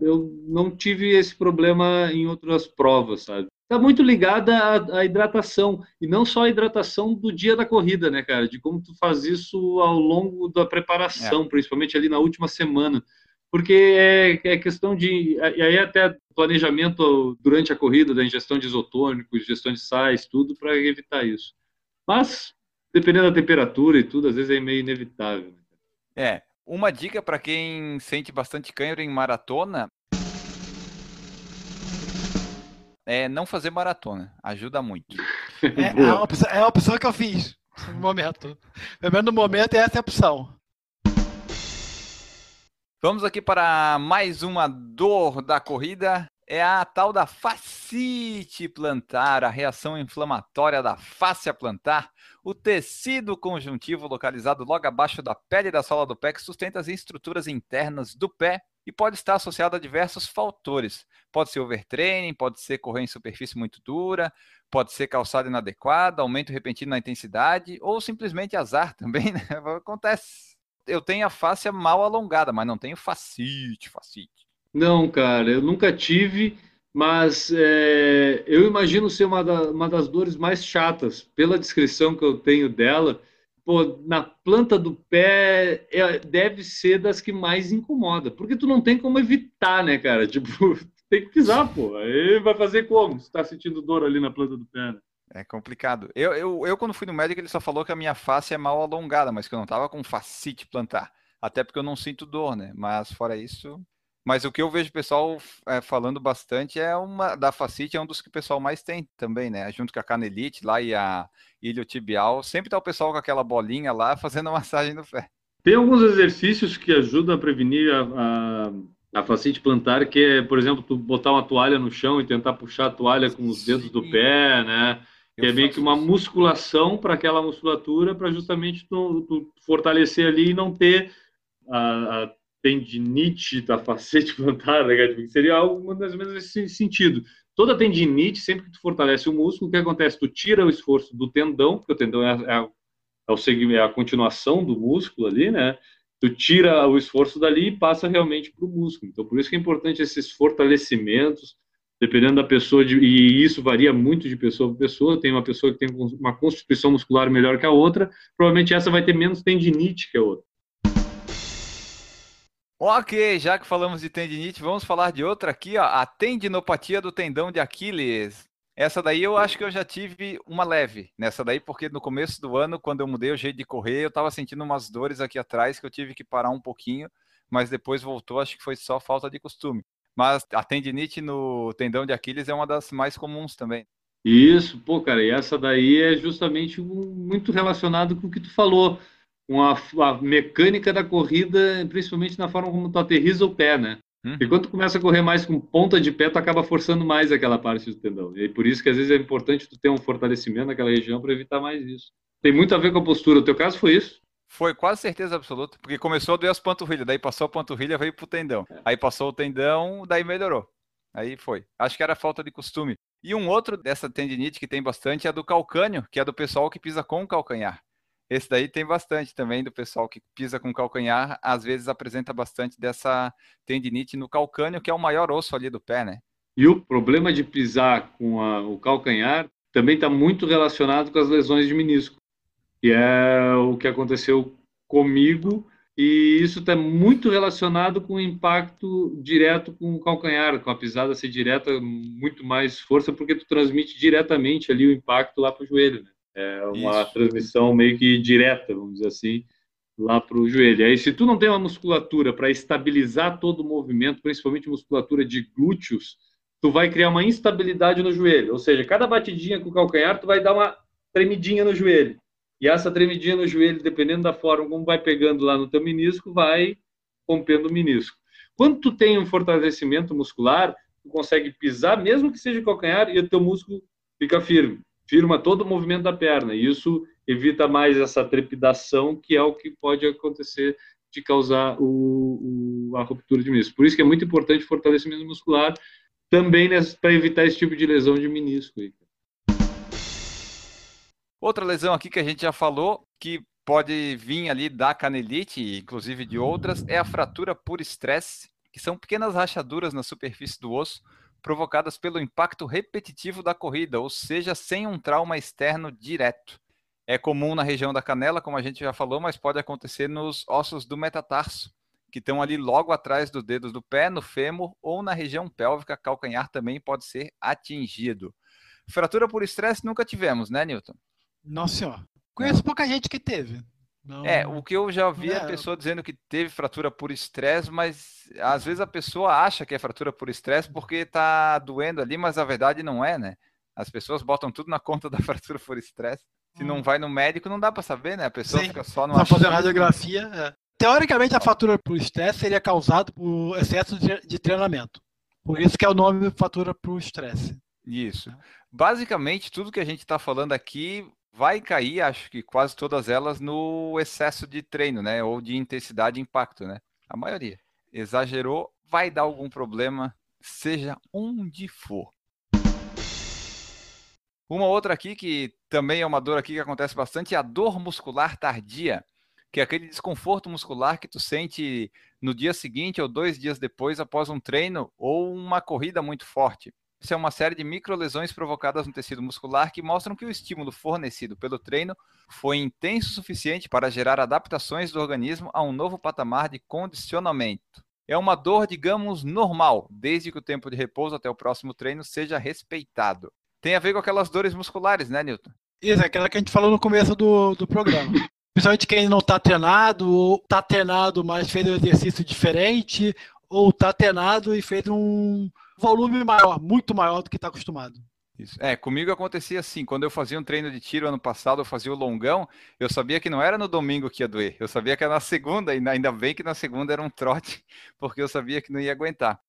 B: eu não tive esse problema em outras provas, sabe? Tá muito ligada à, à hidratação, e não só a hidratação do dia da corrida, né, cara? De como tu faz isso ao longo da preparação, principalmente ali na última semana. Porque é, é questão de. E aí, até planejamento durante a corrida, da ingestão de isotônicos, gestão de sais, tudo para evitar isso. Mas, dependendo da temperatura e tudo, às vezes é meio inevitável. né?
A: É, uma dica para quem sente bastante cãibra em maratona é não fazer maratona. Ajuda muito. *laughs*
C: É, é, a opção, é a opção que eu fiz no momento. Pelo menos no momento, essa é a opção.
A: Vamos aqui para mais uma dor da corrida. É a tal da fascite plantar, a reação inflamatória da fáscia plantar, o tecido conjuntivo localizado logo abaixo da pele da sola do pé que sustenta as estruturas internas do pé e pode estar associado a diversos fatores. Pode ser overtraining, pode ser correr em superfície muito dura, pode ser calçado inadequado, aumento repentino na intensidade ou simplesmente azar *laughs* também, né? Acontece eu tenho a face mal alongada, mas não tenho facite, facite.
B: Não, cara, eu nunca tive, mas é, eu imagino ser uma, da- uma das dores mais chatas, pela descrição que eu tenho dela. Pô, na planta do pé é- deve ser das que mais incomoda, porque tu não tem como evitar, né, cara? *laughs* Tipo, tem que pisar, pô. Aí vai fazer como? Se tá sentindo dor ali na planta do pé, né?
A: É complicado. Eu, eu, eu, quando fui no médico, ele só falou que a minha face é mal alongada, mas que eu não tava com facite plantar. Até porque eu não sinto dor, né? Mas fora isso. Mas o que eu vejo o pessoal é, falando bastante é uma da facite, é um dos que o pessoal mais tem também, né? Junto com a canelite lá e a iliotibial. Sempre tá o pessoal com aquela bolinha lá *laughs* fazendo massagem no pé.
B: Tem alguns exercícios que ajudam a prevenir a, a, a fascite plantar, que é, por exemplo, tu botar uma toalha no chão e tentar puxar a toalha com os dedos do
A: Sim.
B: pé, né? Que
A: Eu
B: é meio que uma musculação para aquela musculatura, para justamente tu, tu fortalecer ali e não ter a, a tendinite da *laughs* facete plantar, cara? Que Seria algo mais ou menos nesse sentido. Toda tendinite, sempre que tu fortalece o músculo, o que acontece? Tu tira o esforço do tendão, porque o tendão é, a- é, é é a continuação do músculo ali, né? Tu tira o esforço dali e passa realmente para o músculo. Então, por isso que é importante esses fortalecimentos, dependendo da pessoa, de, e isso varia muito de pessoa para pessoa, tem uma pessoa que tem uma constituição muscular melhor que a outra, provavelmente essa vai ter menos tendinite que a outra.
A: Ok, já que falamos de tendinite, vamos falar de outra aqui, ó, a tendinopatia do tendão de Aquiles. Essa daí eu acho que eu já tive uma leve nessa daí, porque no começo do ano, quando eu mudei o jeito de correr, eu estava sentindo umas dores aqui atrás que eu tive que parar um pouquinho, mas depois voltou, acho que foi só falta de costume. Mas a tendinite no tendão de Aquiles é uma das mais comuns também.
B: Isso, pô, cara, e essa daí é justamente muito relacionado com o que tu falou, com a, a mecânica da corrida, principalmente na forma como tu aterriza o pé, né? Hum. E quando tu começa a correr mais com ponta de pé, tu acaba forçando mais aquela parte do tendão. E por isso que às vezes é importante tu ter um fortalecimento naquela região para evitar mais isso. Tem muito a ver com a postura. O teu caso foi isso?
A: Foi quase certeza absoluta, porque começou a doer as panturrilhas, daí passou a panturrilha, veio pro tendão. Aí passou o tendão, daí melhorou. Aí foi. Acho que era falta de costume. E um outro dessa tendinite que tem bastante é a do calcânio, que é do pessoal que pisa com o calcanhar. Esse daí tem bastante também do pessoal que pisa com calcanhar, às vezes apresenta bastante dessa tendinite no calcânio, que é o maior osso ali do pé, né?
B: E o problema de pisar com a, o calcanhar também está muito relacionado com as lesões de menisco que é o que aconteceu comigo, e isso está muito relacionado com o impacto direto com o calcanhar, com a pisada ser direta, muito mais força, porque tu transmite diretamente ali o impacto lá para o joelho. Né? É uma isso. transmissão meio que direta, vamos dizer assim, lá para o joelho. Aí, se tu não tem uma musculatura para estabilizar todo o movimento, principalmente musculatura de glúteos, tu vai criar uma instabilidade no joelho. Ou seja, cada batidinha com o calcanhar, tu vai dar uma tremidinha no joelho. E essa tremidinha no joelho, dependendo da forma como vai pegando lá no teu menisco, vai rompendo o menisco. Quando tu tem um fortalecimento muscular, tu consegue pisar, mesmo que seja calcanhar, e o teu músculo fica firme. Firma todo o movimento da perna. E isso evita mais essa trepidação, que é o que pode acontecer de causar o, o, a ruptura de menisco. Por isso que é muito importante o fortalecimento muscular, também para evitar esse tipo de lesão de menisco. Aí.
A: Outra lesão aqui que a gente já falou, que pode vir ali da canelite, inclusive de outras, é a fratura por estresse, que são pequenas rachaduras na superfície do osso provocadas pelo impacto repetitivo da corrida, ou seja, sem um trauma externo direto. É comum na região da canela, como a gente já falou, mas pode acontecer nos ossos do metatarso, que estão ali logo atrás dos dedos do pé, no fêmur ou na região pélvica, calcanhar também pode ser atingido. Fratura por estresse nunca tivemos, né, Newton?
C: Nossa senhora. Conheço pouca gente que teve.
A: Não, é, o que eu já vi é a pessoa dizendo que teve fratura por estresse, mas às vezes a pessoa acha que é fratura por estresse porque tá doendo ali, mas a verdade não é, né? As pessoas botam tudo na conta da *laughs* fratura por estresse. Se não hum. vai no médico, não dá para saber, né? A pessoa Sim. fica só no.
C: Só fazendo radiografia. É. Teoricamente, a fratura por estresse seria causada por excesso de treinamento. Por isso que é o nome fratura por estresse.
A: Isso. Basicamente, tudo que a gente está falando aqui vai cair, acho que quase todas elas, no excesso de treino, né? Ou de intensidade e impacto, né? A maioria. Exagerou, vai dar algum problema, seja onde for. Uma outra aqui que também é uma dor aqui que acontece bastante é a dor muscular tardia, que é aquele desconforto muscular que tu sente no dia seguinte ou dois dias depois após um treino ou uma corrida muito forte. É uma série de microlesões provocadas no tecido muscular que mostram que o estímulo fornecido pelo treino foi intenso o suficiente para gerar adaptações do organismo a um novo patamar de condicionamento. É uma dor, digamos, normal, desde que o tempo de repouso até o próximo treino seja respeitado. Tem a ver com aquelas dores musculares, né, Newton?
C: Isso, aquela que a gente falou no começo do, do programa. *laughs* Principalmente quem não está treinado, ou está treinado, mas fez um exercício diferente, ou está treinado e fez um, volume maior, muito maior do que está acostumado.
A: Isso. É, comigo acontecia assim, quando eu fazia um treino de tiro ano passado, eu fazia o longão, eu sabia que não era no domingo que ia doer, eu sabia que era na segunda, e ainda bem que na segunda era um trote, *laughs* porque eu sabia que não ia aguentar.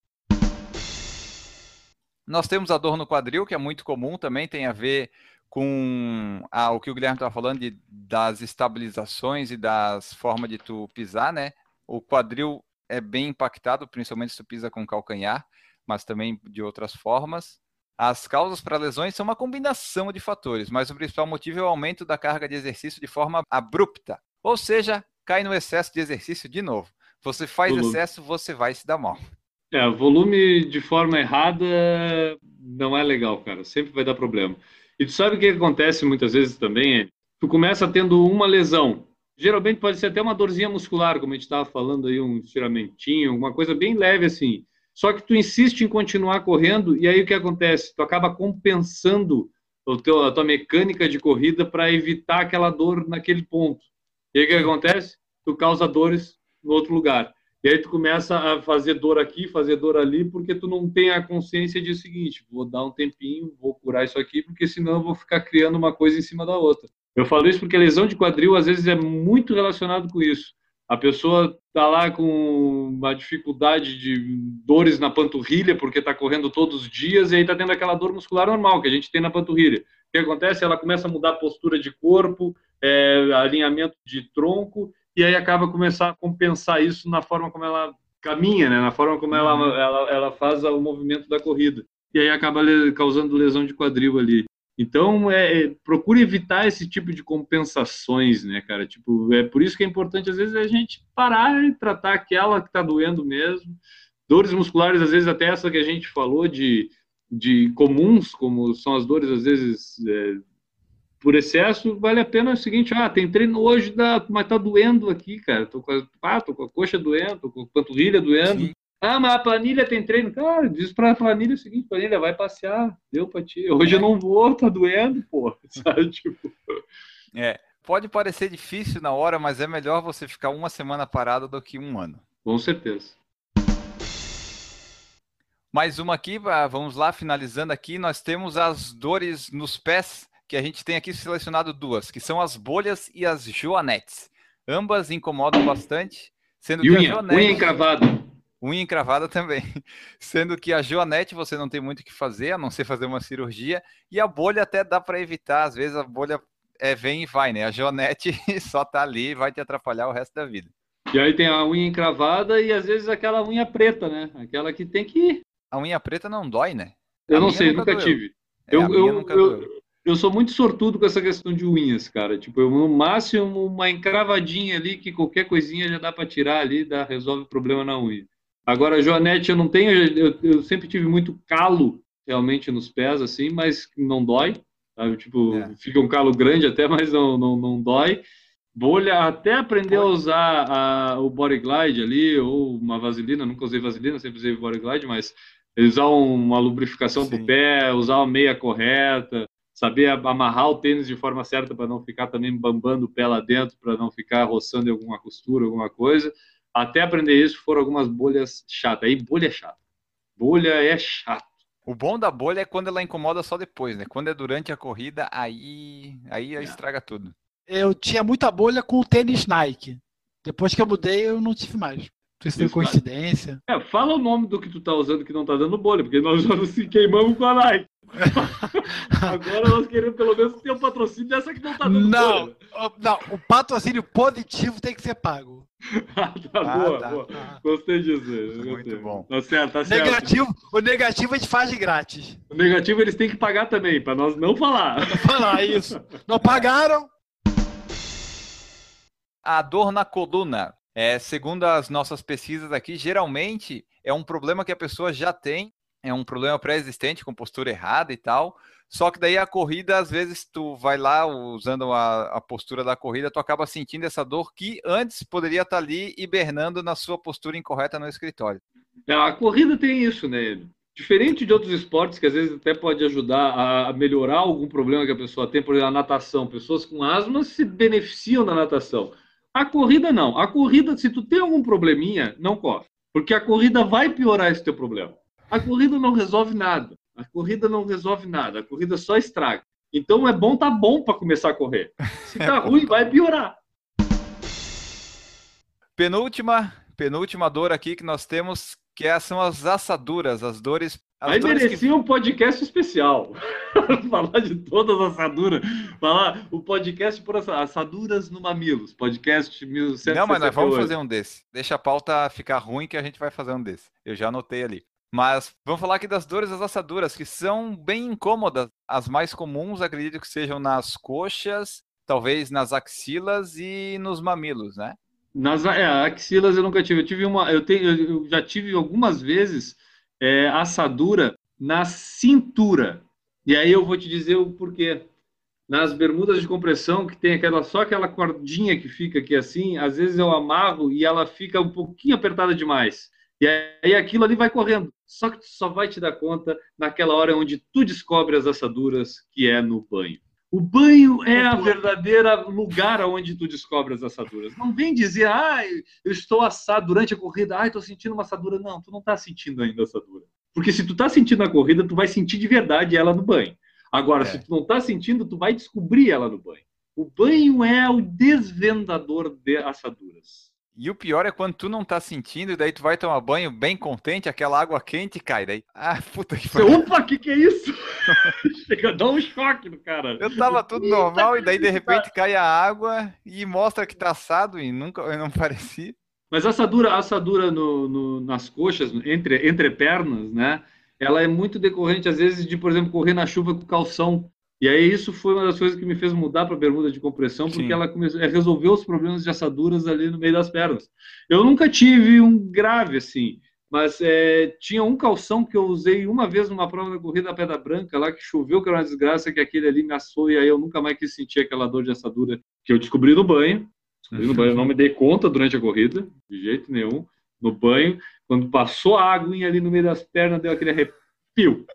A: Nós temos a dor no quadril, que é muito comum, também tem a ver com o que o Guilherme estava falando de, das estabilizações e das formas de tu pisar, né? O quadril é bem impactado, principalmente se tu pisa com calcanhar mas também de outras formas. As causas para lesões são uma combinação de fatores, mas o principal motivo é o aumento da carga de exercício de forma abrupta. Ou seja, cai no excesso de exercício de novo. Você faz excesso, você vai se dar mal.
B: É, volume de forma errada não é legal, cara. Sempre vai dar problema. E tu sabe o que acontece muitas vezes também? É, tu começa tendo uma lesão. Geralmente pode ser até uma dorzinha muscular, como a gente estava falando aí, um estiramentinho, uma coisa bem leve assim. Só que tu insiste em continuar correndo e aí o que acontece? Tu acaba compensando o teu, a tua mecânica de corrida para evitar aquela dor naquele ponto. E aí o que acontece? Tu causa dores no outro lugar. E aí tu começa a fazer dor aqui, fazer dor ali, porque tu não tem a consciência de o seguinte, vou dar um tempinho, vou curar isso aqui, porque senão eu vou ficar criando uma coisa em cima da outra. Eu falo isso porque a lesão de quadril às vezes é muito relacionado com isso. A pessoa tá lá com uma dificuldade de dores na panturrilha porque está correndo todos os dias e aí está tendo aquela dor muscular normal que a gente tem na panturrilha. O que acontece? Ela começa a mudar a postura de corpo, é, alinhamento de tronco e aí acaba começar a compensar isso na forma como ela caminha, né? na forma como ela,
A: Uhum.
B: ela, ela faz o movimento da corrida. E aí acaba causando lesão de quadril ali. Então, é, é, procure evitar esse tipo de compensações, né, cara? Tipo, é por isso que é importante, às vezes, a gente parar e tratar aquela que tá doendo mesmo. Dores musculares, às vezes, até essa que a gente falou de, de comuns, como são as dores, às vezes, é, por excesso, vale a pena o seguinte, ah, tem treino hoje, da, mas tá doendo aqui, cara, tô com a, ah, com a coxa doendo, tô com a panturrilha doendo.
A: Sim.
B: Ah, mas a planilha tem treino. Cara, diz pra planilha o seguinte, planilha, vai passear, deu pra ti. Hoje eu não vou, tá doendo, pô, *laughs* sabe, tipo...
A: É, pode parecer difícil na hora, mas é melhor você ficar uma semana parado do que um ano.
B: Com certeza.
A: Mais uma aqui, ah, vamos lá, finalizando aqui, nós temos as dores nos pés, que a gente tem aqui selecionado duas, que são as bolhas e as joanetes. Ambas incomodam bastante, sendo
B: E
A: que a
B: unha,
A: joanete...
B: unha encravada.
A: Unha encravada também. *laughs* Sendo que a joanete você não tem muito o que fazer, a não ser fazer uma cirurgia. E a bolha até dá para evitar. Às vezes a bolha é, vem e vai, né? A joanete *laughs* só tá ali e vai te atrapalhar o resto da vida.
B: E aí tem a unha encravada e às vezes aquela unha preta, né? Aquela que tem que ir.
A: A unha preta não dói, né?
B: Eu
A: A
B: não sei,
A: nunca
B: nunca tive.
A: É,
B: Eu, eu,
A: nunca
B: eu, eu sou muito sortudo com essa questão de unhas, cara. Tipo, eu, no máximo uma encravadinha ali que qualquer coisinha já dá para tirar ali, dá, resolve o problema na unha. Agora, joanete eu não tenho, eu, eu sempre tive muito calo realmente nos pés, assim, mas não dói. Sabe? Tipo,
A: É.
B: fica um calo grande até, mas não, não, não dói. Bolha, até aprender a usar a- o Body Glide ali, ou uma vaselina, nunca usei vaselina, sempre usei Body Glide, mas usar um- uma lubrificação
A: Sim.
B: o pé, usar uma meia correta, saber amarrar o tênis de forma certa para não ficar também bambando o pé lá dentro, para não ficar roçando em alguma costura, alguma coisa. Até aprender isso foram algumas bolhas chatas. Aí bolha é chata. Bolha é chato.
A: O bom da bolha é quando ela incomoda só depois, né? Quando é durante a corrida, aí, aí
B: É.
A: estraga tudo.
C: Eu tinha muita bolha com o tênis Nike. Depois que eu mudei, eu não tive mais. Não sei se foi coincidência.
B: É, fala o nome do que tu tá usando que não tá dando bolha, porque nós já se queimamos com a Nike. *laughs* Agora nós queremos pelo menos ter um patrocínio dessa que não tá dando
C: Não,
B: bolha.
C: não, o patrocínio positivo tem que ser pago. *laughs*
B: tá,
A: Ah,
B: boa,
A: tá.
B: boa.
C: Ah.
B: Gostei disso.
A: Muito bom.
B: Tá certo, tá certo.
C: Negativo, o negativo a gente faz de grátis.
B: O negativo eles têm que pagar também, para nós não falar.
C: Falar isso. Não pagaram?
A: A dor na coluna, é, segundo as nossas pesquisas aqui, geralmente é um problema que a pessoa já tem, é um problema pré-existente com postura errada e tal. Só que daí a corrida, às vezes, tu vai lá usando a, a postura da corrida, tu acaba sentindo essa dor que antes poderia estar ali hibernando na sua postura incorreta no escritório.
B: É, A corrida tem isso, né? Diferente de outros esportes que às vezes até pode ajudar a melhorar algum problema que a pessoa tem, por exemplo, a natação. Pessoas com asma se beneficiam da natação. A corrida não. A corrida, se tu tem algum probleminha, não corre. Porque a corrida vai piorar esse teu problema. A corrida não resolve nada. A corrida não resolve nada. A corrida só estraga. Então é bom tá bom para começar a correr. Se *laughs* tá ruim, vai piorar.
A: Penúltima, penúltima dor aqui que nós temos, que é- são as assaduras, as dores. As
B: Aí
A: dores que-
B: merecia um podcast especial. *laughs* falar de todas as assaduras. Falar o podcast por assa- assaduras no Mamilos. Podcast 1768.
A: Não, mas nós vamos fazer um desse. Deixa a pauta ficar ruim que a gente vai fazer um desse. Eu já anotei ali. Mas vamos falar aqui das dores das assaduras, que são bem incômodas. As mais comuns, acredito que sejam nas coxas, talvez nas axilas e nos mamilos, né?
B: Nas é, axilas eu nunca tive. Eu tive uma, eu tenho, eu já tive algumas vezes é, assadura na cintura. E aí eu vou te dizer o porquê. Nas bermudas de compressão, que tem aquela só aquela cordinha que fica aqui assim, às vezes eu amarro e ela fica um pouquinho apertada demais. E aí aquilo ali vai correndo. Só que tu só vai te dar conta naquela hora onde tu descobre as assaduras, que é no banho. O banho é a verdadeira lugar onde tu descobre as assaduras. Não vem dizer, ah, eu estou assado durante a corrida, ah, estou sentindo uma assadura. Não, tu não está sentindo ainda a assadura. Porque se tu está sentindo a corrida, tu vai sentir de verdade ela no banho. Agora, é. se tu não está sentindo, tu vai descobrir ela no banho. O banho é o desvendador de assaduras.
A: E o pior é quando tu não tá sentindo, e daí tu vai tomar banho bem contente, aquela água quente cai. Daí, ah, *laughs* puta que
B: pariu. Opa, que que é isso? *laughs* Chega a dar um choque no cara.
A: Eu tava tudo normal, e daí de repente cai a água e mostra que tá assado e nunca não *laughs* parecia.
B: Mas a assadura, a assadura no, no, nas coxas, entre, entre pernas, né? Ela é muito decorrente, às vezes, de, por exemplo, correr na chuva com calção. E aí isso foi uma das coisas que me fez mudar para bermuda de compressão, porque Sim. ela começou, resolveu os problemas de assaduras ali no meio das pernas. Eu nunca tive um grave assim, mas é, tinha um calção que eu usei uma vez numa prova da corrida da Pedra Branca, lá que choveu, que era uma desgraça, que aquele ali me assou, e aí eu nunca mais quis sentir aquela dor de assadura que eu descobri no banho. Descobri no banho, eu não me dei conta durante a corrida, de jeito nenhum. No banho, quando passou a aguinha ali no meio das pernas, deu aquele arrepio.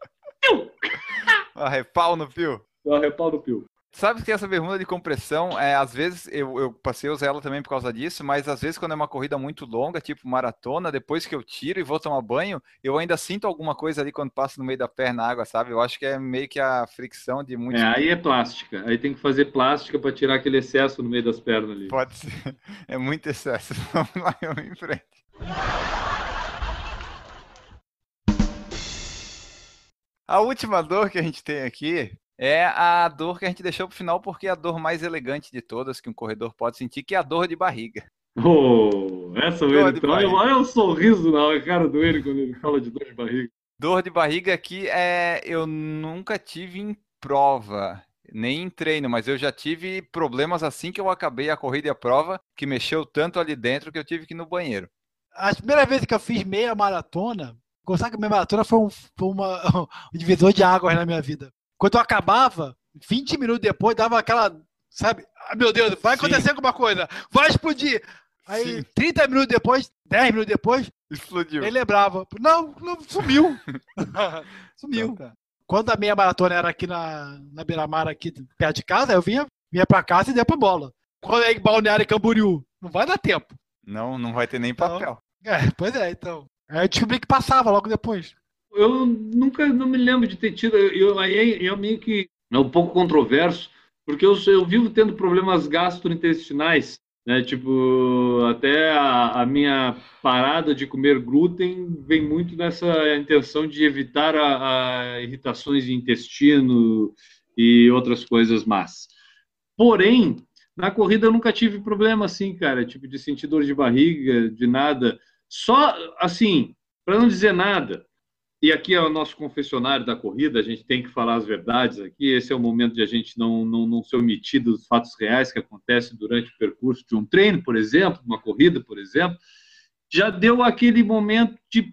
B: *laughs*
A: Arrepau no fio.
B: Dá repau no pio.
A: Sabe que essa bermuda de compressão, é, às vezes eu, eu passei a usar ela também por causa disso, mas às vezes quando é uma corrida muito longa, tipo maratona, depois que eu tiro e vou tomar banho, eu ainda sinto alguma coisa ali quando passo no meio da perna a água, sabe? Eu acho que é meio que a fricção de muito.
B: É, aí é plástica. Aí tem que fazer plástica para tirar aquele excesso no meio das pernas ali.
A: Pode ser. *laughs* É muito excesso. *laughs* Vamos lá, eu em frente. A última dor que a gente tem aqui é a dor que a gente deixou para o final, porque é a dor mais elegante de todas que um corredor pode sentir, que é a dor de barriga. *laughs*
B: Oh, essa dor então, olha o sorriso na cara do ele quando ele fala de dor de barriga.
A: Dor de barriga aqui é eu nunca tive em prova, nem em treino, mas eu já tive problemas assim que eu acabei a corrida e a prova, que mexeu tanto ali dentro que eu tive que ir no banheiro.
C: A primeira vez que eu fiz meia maratona, gostar que meia maratona foi um, foi uma, *laughs* um divisor de águas na minha vida. Quando eu acabava, 20 minutos depois, dava aquela, sabe? Ah, meu Deus, vai acontecer Sim. alguma coisa, vai explodir. Aí, Sim. 30 minutos depois, 10 minutos depois,
A: explodiu.
C: Ele lembrava. Não, não sumiu. *laughs* sumiu. Então, tá. Quando a meia maratona era aqui na, na Beira-Mar, aqui perto de casa, eu vinha, vinha pra casa e deu pra bola. Quando é em Balneário Camboriú, não vai dar tempo.
A: Não, não vai ter nem papel.
C: Então, é, pois é, então. Aí eu descobri que passava logo depois
B: eu nunca não me lembro de ter tido. Eu, eu, eu meio que é um pouco controverso, porque eu, eu vivo tendo problemas gastrointestinais, né? Tipo, até a, a, minha parada de comer glúten vem muito dessa intenção de evitar a, a irritações de intestino e outras coisas más. Porém, na corrida eu nunca tive problema assim, cara, tipo de sentir dor de barriga, de nada. Só assim, para não dizer nada, e aqui é o nosso confessionário da corrida, a gente tem que falar as verdades aqui. Esse é o momento de a gente não, não, não ser omitir dos fatos reais que acontecem durante o percurso de um treino, por exemplo, uma corrida, por exemplo. Já deu aquele momento de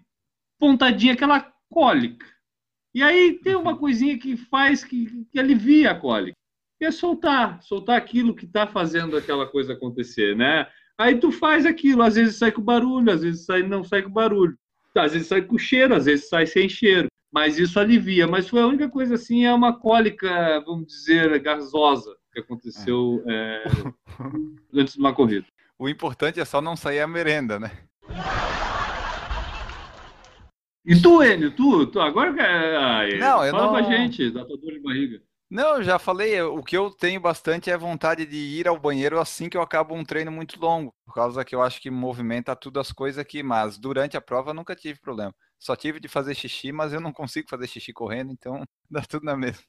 B: pontadinha, aquela cólica. E aí tem uma coisinha que faz, que, que alivia a cólica. Que é soltar, soltar aquilo que está fazendo aquela coisa acontecer, né? Aí tu faz aquilo, às vezes sai com barulho, às vezes sai, não sai com barulho. Às vezes sai com cheiro, às vezes sai sem cheiro, mas isso alivia. Mas foi a única coisa assim, é uma cólica, vamos dizer, gasosa que aconteceu é. É, antes de uma corrida.
A: O importante é só não sair a merenda, né?
B: E tu, Enio, tu, tu agora ai,
A: não, eu
B: fala
A: não...
B: com a gente da tua dor de barriga.
A: Não, já falei, o que eu tenho bastante é vontade de ir ao banheiro assim que eu acabo um treino muito longo, por causa que eu acho que movimenta tudo as coisas aqui, mas durante a prova nunca tive problema. Só tive de fazer xixi, mas eu não consigo fazer xixi correndo, então *laughs* dá tudo na mesma.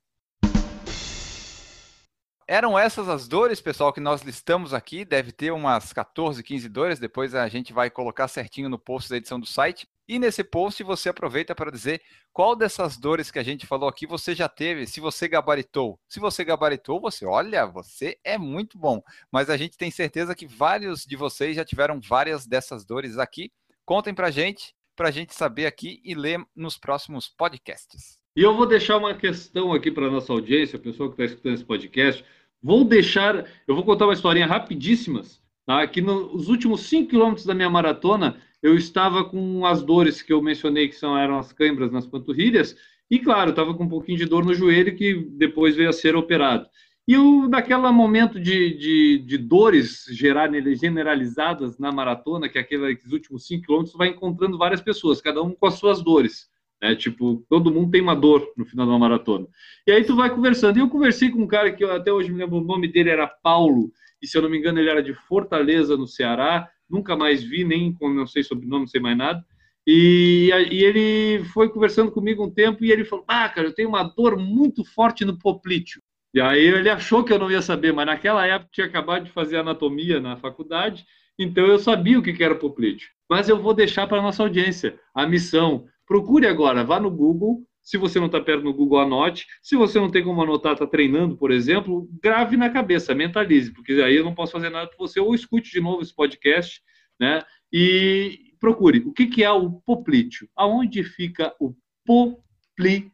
A: Eram essas as dores, pessoal, que nós listamos aqui. Deve ter umas 14, 15 dores. Depois a gente vai colocar certinho no post da edição do site. E nesse post você aproveita para dizer qual dessas dores que a gente falou aqui você já teve, se você gabaritou. Se você gabaritou, você, olha, você é muito bom. Mas a gente tem certeza que vários de vocês já tiveram várias dessas dores aqui. Contem para a gente, para a gente saber aqui e ler nos próximos podcasts.
B: E eu vou deixar uma questão aqui para nossa audiência, a pessoa que está escutando esse podcast. Vou deixar, eu vou contar uma historinha rapidíssimas, tá? Que nos últimos 5 quilômetros da minha maratona, eu estava com as dores que eu mencionei, que são, eram as câimbras nas panturrilhas, e claro, estava com um pouquinho de dor no joelho, que depois veio a ser operado. E eu, naquele momento de, de, de dores generalizadas na maratona, que é aqueles últimos 5 quilômetros, vai encontrando várias pessoas, cada um com as suas dores. Né? Tipo, todo mundo tem uma dor no final da maratona. E aí tu vai conversando. E eu conversei com um cara que eu, até hoje me lembro, o nome dele era Paulo, e se eu não me engano ele era de Fortaleza, no Ceará, nunca mais vi, nem não sei sobrenome, não sei mais nada. E, e, ele foi conversando comigo um tempo e ele falou: Ah, cara, eu tenho uma dor muito forte no poplíteo. E aí ele achou que eu não ia saber, mas naquela época tinha acabado de fazer anatomia na faculdade, então eu sabia o que era poplíteo. Mas eu vou deixar para nossa audiência a missão. Procure agora, vá no Google. Se você não está perto no Google, anote. Se você não tem como anotar, está treinando, por exemplo, grave na cabeça, mentalize, porque aí eu não posso fazer nada por você. Ou escute de novo esse podcast né? E procure o que, que é o poplíteo. Aonde fica o poplíteo?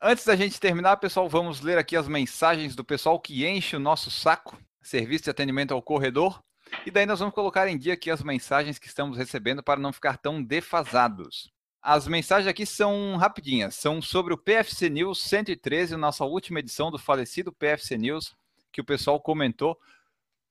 A: Antes da gente terminar, pessoal, vamos ler aqui as mensagens do pessoal que enche o nosso saco, serviço de atendimento ao corredor. E daí nós vamos colocar em dia aqui as mensagens que estamos recebendo para não ficar tão defasados. As mensagens aqui são rapidinhas, são sobre o PFC News 113, nossa última edição do falecido PFC News, que o pessoal comentou.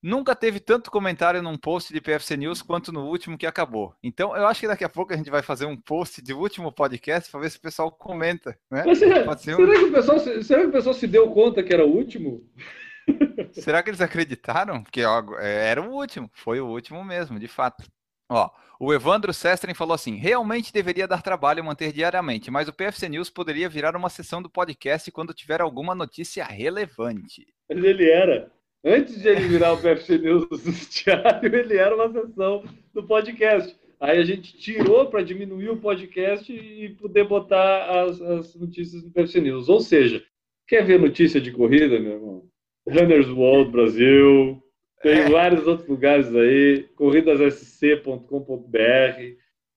A: Nunca teve tanto comentário num post de PFC News quanto no último que acabou. Então, eu acho que daqui a pouco a gente vai fazer um post de último podcast para ver se o pessoal comenta. Né?
B: Mas será, um... será, que o pessoal, será que o pessoal se deu conta que era o último?
A: Será que eles acreditaram? Porque ó, é, era o último. Foi o último mesmo, de fato. Ó, o Evandro Sestren falou assim: realmente deveria dar trabalho manter diariamente, mas o PFC News poderia virar uma sessão do podcast quando tiver alguma notícia relevante.
B: Mas ele era. Antes de ele virar o PFC News do Diário, *laughs* ele era uma sessão do podcast. Aí a gente tirou para diminuir o podcast e poder botar as, as notícias do PFC News. Ou seja, quer ver notícia de corrida, meu irmão? Runners World Brasil, tem é. vários outros lugares aí, corridassc.com.br,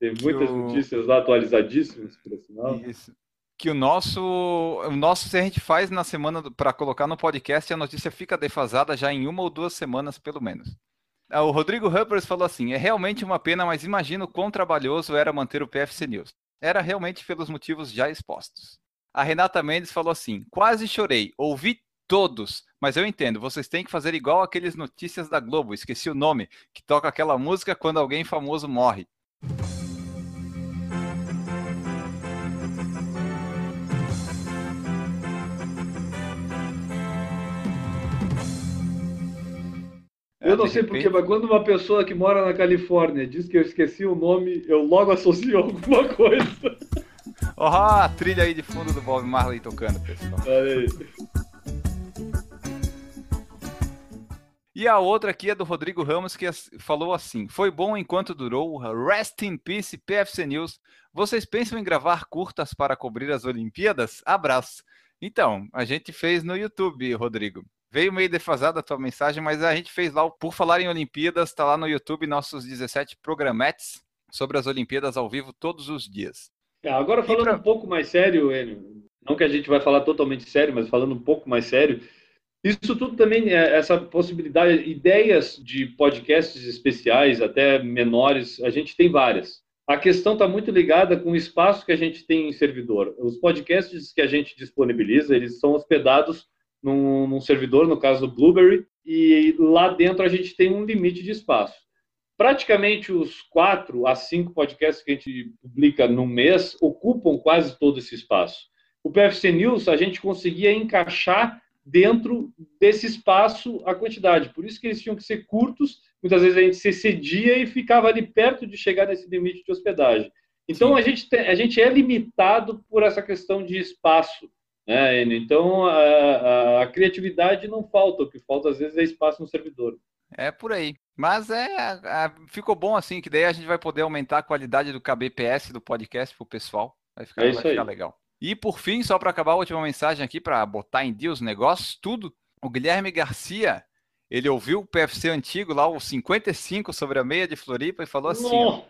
B: tem muitas notícias lá atualizadíssimas, por sinal. Isso
A: que o nosso, o nosso se a gente faz na semana para colocar no podcast, a notícia fica defasada já em uma ou duas semanas, pelo menos. Ah, o Rodrigo Huppers falou assim: é realmente uma pena, mas imagino quão trabalhoso era manter o PFC News. Era realmente pelos motivos já expostos. A Renata Mendes falou assim: quase chorei, ouvi todos, mas eu entendo, vocês têm que fazer igual aqueles notícias da Globo, esqueci o nome, que toca aquela música quando alguém famoso morre.
B: Eu não sei porquê, mas quando uma pessoa que mora na Califórnia diz que eu esqueci o nome, eu logo associo *laughs* alguma coisa.
A: Oh, a trilha aí de fundo do Bob Marley tocando, pessoal. Olha aí. E a outra aqui é do Rodrigo Ramos, que falou assim: Foi bom enquanto durou. Rest in peace, PFC News. Vocês pensam em gravar curtas para cobrir as Olimpíadas? Abraço. Então, a gente fez no YouTube, Rodrigo. Veio meio defasada a tua mensagem, mas a gente fez lá, por falar em Olimpíadas, está lá no YouTube nossos 17 programetes sobre as Olimpíadas ao vivo todos os dias.
B: É, agora falando pra... um pouco mais sério, Enio, não que a gente vai falar totalmente sério, mas falando um pouco mais sério, isso tudo também, é, essa possibilidade, ideias de podcasts especiais, até menores, a gente tem várias. A questão está muito ligada com o espaço que a gente tem em servidor. Os podcasts que a gente disponibiliza, eles são hospedados num, num servidor, no caso do Blueberry, e lá dentro a gente tem um limite de espaço. Praticamente os quatro a cinco podcasts que a gente publica no mês ocupam quase todo esse espaço. O PFC News a gente conseguia encaixar dentro desse espaço a quantidade. Por isso que eles tinham que ser curtos. Muitas vezes a gente se cedia e ficava ali perto de chegar nesse limite de hospedagem. Então a gente, tem, a gente é limitado por essa questão de espaço. Né? Então, a, a, a, criatividade não falta, o que falta às vezes é espaço no servidor.
A: É por aí. Mas é, ficou bom assim, que daí a gente vai poder aumentar a qualidade do KBPS do podcast pro pessoal. Vai ficar,
B: É
A: vai ficar legal. E por fim, só para acabar a última mensagem aqui, para botar em dia os negócios, tudo. O Guilherme Garcia, ele ouviu o PFC antigo lá, o 55 sobre a meia de Floripa, e falou assim: ó.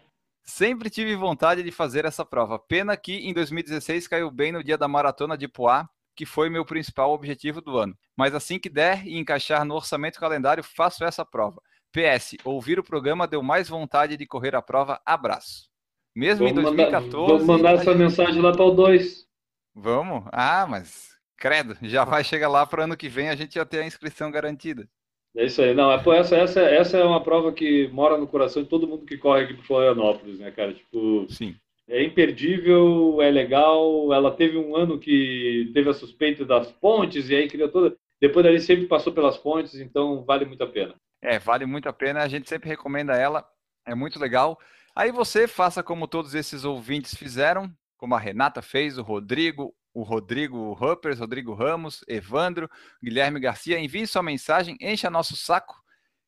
A: Sempre tive vontade de fazer essa prova. Pena que em 2016 caiu bem no dia da maratona de Poá, que foi meu principal objetivo do ano. Mas assim que der e encaixar no orçamento calendário, faço essa prova. PS, ouvir o programa deu mais vontade de correr a prova. Abraço. Mesmo em
B: Vamos mandar,
A: 2014.
B: vamos mandar essa
A: gente-
B: mensagem lá para o 2.
A: Vamos? Ah, mas credo, já vai chegar lá para ano que vem a gente já ter a inscrição garantida.
B: É isso aí. Não, é, pô, essa, essa, essa é uma prova que mora no coração de todo mundo que corre aqui para Florianópolis, né, cara? Tipo,
A: Sim.
B: é imperdível, é legal. Ela teve um ano que teve a suspeita das pontes e aí criou toda. Depois dali sempre passou pelas pontes, então vale muito a pena.
A: É, vale muito a pena. A gente sempre recomenda ela. É muito legal. Aí você faça como todos esses ouvintes fizeram, como a Renata fez, o Rodrigo, o Rodrigo Ruppers, Rodrigo Ramos, Evandro, Guilherme Garcia. Envie sua mensagem, encha nosso saco,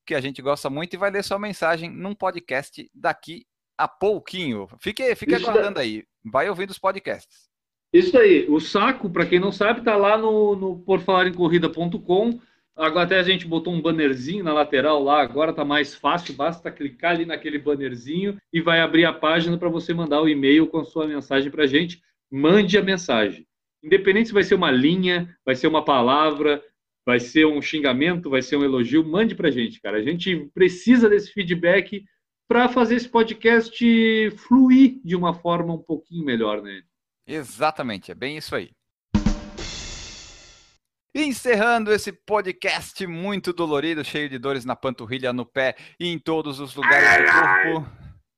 A: que a gente gosta muito, e vai ler sua mensagem num podcast daqui a pouquinho. Fique, fique
B: Isso
A: aguardando aí. Vai ouvindo os podcasts.
B: Isso aí, o saco, para quem não sabe, tá lá no, no porfalarencorrida.com. Até a gente botou um bannerzinho na lateral lá, agora tá mais fácil, basta clicar ali naquele bannerzinho e vai abrir a página para você mandar o e-mail com a sua mensagem para a gente. Mande a mensagem. Independente se vai ser uma linha, vai ser uma palavra, vai ser um xingamento, vai ser um elogio, mande para a gente, cara. A gente precisa desse feedback para fazer esse podcast fluir de uma forma um pouquinho melhor, né?
A: Exatamente, é bem isso aí. Encerrando esse podcast muito dolorido, cheio de dores na panturrilha, no pé e em todos os lugares do corpo.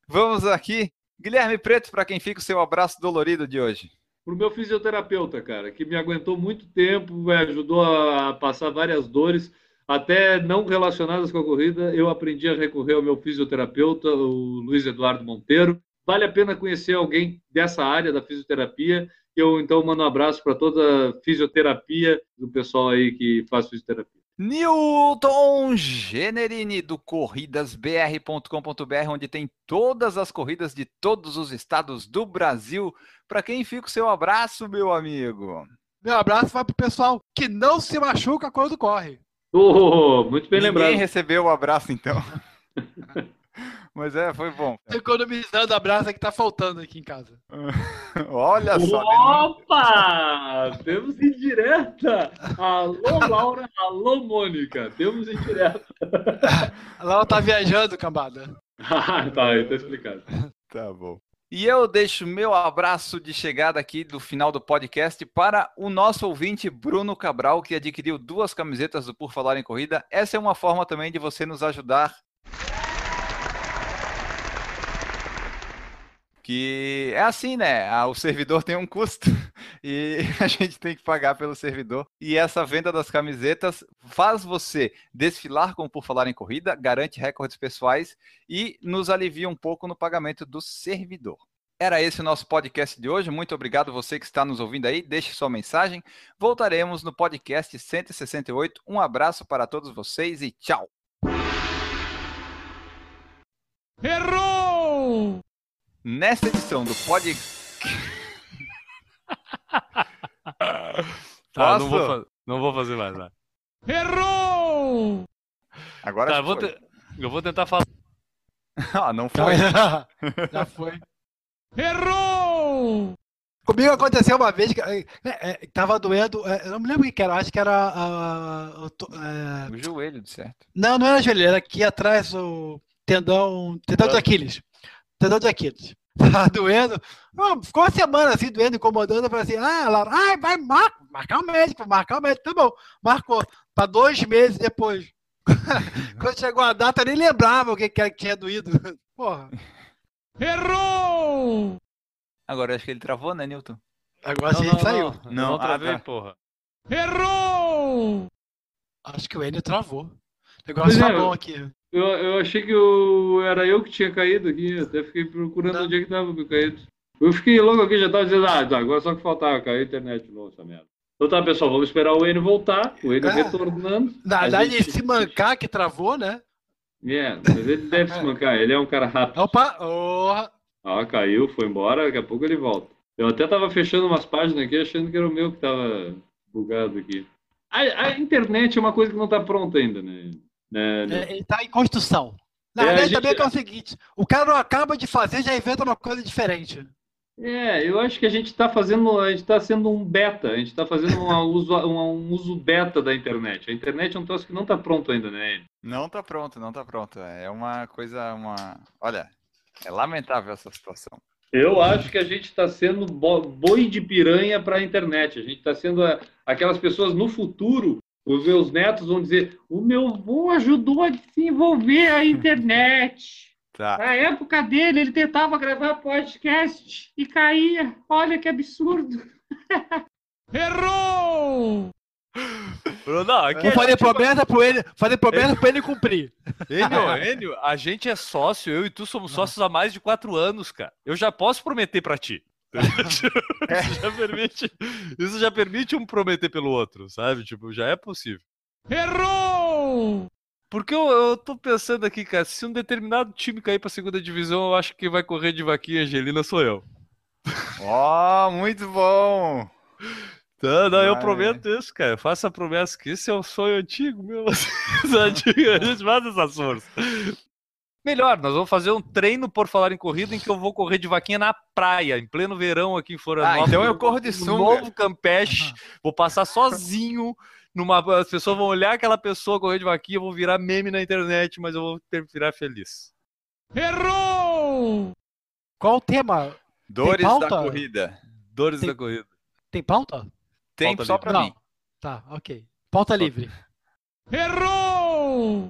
A: Vamos aqui. Guilherme Preto, para quem fica o seu abraço dolorido de hoje.
B: Pro meu fisioterapeuta, cara, que me aguentou muito tempo, me ajudou a passar várias dores, até não relacionadas com a corrida. Eu aprendi a recorrer ao meu fisioterapeuta, o Luiz Eduardo Monteiro. Vale a pena conhecer alguém dessa área da fisioterapia. Eu então mando um abraço para toda a fisioterapia do pessoal aí que faz fisioterapia.
A: Newton Generini do corridasbr.com.br, onde tem todas as corridas de todos os estados do Brasil. Para quem fica o seu abraço, meu amigo?
C: Meu abraço vai pro pessoal que não se machuca quando corre.
B: Oh, muito bem
A: Ninguém
B: lembrado.
A: recebeu o abraço, então. *laughs* Mas é, foi bom.
C: Economizando abraço que tá faltando aqui em casa. *laughs*
A: Olha só.
B: Opa! Temos indireta! Alô, Laura! Alô, Mônica! Temos indireta!
C: Lá ela tá viajando, cambada. *laughs*
B: Ah, tá, aí tá explicado.
A: Tá bom. E eu deixo meu abraço de chegada aqui do final do podcast para o nosso ouvinte Bruno Cabral, que adquiriu duas camisetas do Por Falar em Corrida. Essa é uma forma também de você nos ajudar. Que é assim, né? O servidor *laughs* tem um custo *laughs* e a gente tem que pagar pelo servidor. E essa venda das camisetas faz você desfilar com o Por Falar em Corrida, garante recordes pessoais e nos alivia um pouco no pagamento do servidor. Era esse o nosso podcast de hoje. Muito obrigado você que está nos ouvindo aí. Deixe sua mensagem. Voltaremos no podcast 168. Um abraço para todos vocês e tchau.
E: Errou!
A: Nesta edição do podcast. *laughs*
D: Tá, não vou, não vou fazer mais. Vai.
E: Errou!
A: Agora
D: Tá,
A: já
D: eu, vou te- eu vou tentar falar. *laughs*
A: Ah, não *laughs* foi.
C: Já foi.
E: Errou!
C: Comigo aconteceu uma vez que é, é, tava doendo. é, eu não me lembro o que era, acho que era. o to- é,
A: O joelho, de certo.
C: não, não era joelho, era aqui atrás o tendão. Tendão de Aquiles. Tendão de Aquiles. *laughs* Tava doendo. Não, ficou uma semana assim, doendo, incomodando. Eu falei assim: ah, Laura, ai, vai mar marcar o médico, marcar o médico. Tá bom. Marcou. Para dois meses depois. *laughs* Quando chegou a data, eu nem lembrava o que, que tinha doído. *laughs* Porra.
E: Errou!
A: Agora acho que ele travou, né, Newton?
C: Agora sim, ele saiu.
D: Não,
A: Não,
D: não
A: ah,
D: travei,
A: tá.
D: porra.
E: Errou!
C: Acho que o Enio travou. O negócio tá
B: é,
C: bom aqui.
B: Eu, eu achei que eu, era eu que tinha caído aqui, até fiquei procurando
C: Não.
B: onde é que tava meu caído. Eu fiquei logo aqui, já tava dizendo, ah, tá, agora só que faltava cair a internet novo, essa merda. Então tá, pessoal, vamos esperar o Enio voltar, o Enio
C: É.
B: retornando.
C: Na verdade,
B: gente-
C: esse mancar que travou, né?
F: É, mas ele deve se *laughs* mancar, ele é um cara rápido.
C: Opa! Oh,
F: Ah, caiu, foi embora, daqui a pouco ele volta. Eu até tava fechando umas páginas aqui, achando que era o meu que tava bugado aqui. A, a internet é uma coisa que não tá pronta ainda, né? Né, né?
C: é, ele tá em construção. Na
F: É, a
C: verdade,
F: gente-
C: também é, que é o seguinte: o cara não acaba de fazer, já inventa uma coisa diferente.
F: É, eu acho que a gente está fazendo, a gente está sendo um beta, a gente está fazendo um *laughs* uso, um, um uso beta da internet. A internet é um troço que não está pronto ainda, né?
A: Não tá pronto, não tá pronto. É uma coisa, uma. Olha, é lamentável essa situação.
F: Eu acho que a gente está sendo bo- boi de piranha para a internet. A gente está sendo a- aquelas pessoas no futuro, os meus netos vão dizer: o meu avô ajudou a desenvolver a internet. *laughs*
A: Tá.
F: Na época dele, ele tentava gravar podcast e caía. Olha que absurdo. *laughs*
G: Errou!
B: Não, aqui
C: Vou fazer
B: gente-
C: promessa pra ele, fazer promessa pra ele cumprir.
B: Enio, *laughs* Enio, a gente é sócio, eu e tu somos sócios há mais de quatro anos, cara. Eu já posso prometer pra ti. *laughs* isso, já permite, isso já permite um prometer pelo outro, sabe? Tipo, já é possível.
G: Errou!
B: Porque eu, eu tô pensando aqui, cara, se um determinado time cair pra segunda divisão, eu acho que quem vai correr de vaquinha Angelina sou eu.
A: Ó, muito bom!
B: Tá, não, eu prometo isso, cara. Eu faço a promessa que esse é um sonho antigo meu. *laughs* Antigo, a gente faz essas forças. Melhor, nós vamos fazer um treino por falar em corrida em que eu vou correr de vaquinha na praia, em pleno verão aqui em Florianópolis.
A: Ah, então eu corro de
B: no
A: sunga.
B: novo Campeche, vou passar sozinho numa as pessoas vão olhar aquela pessoa correr de vaquinha, vou virar meme na internet, mas eu vou ter, virar feliz.
G: Errou!
C: Qual o tema?
A: Dores da
C: pauta?
A: corrida.
B: Dores
C: Tem-
B: da corrida.
C: Tem pauta?
A: Tem
B: Pauta
A: só
B: livre.
A: pra
C: Não.
A: mim.
C: Tá, ok. Pauta livre.
G: Errou!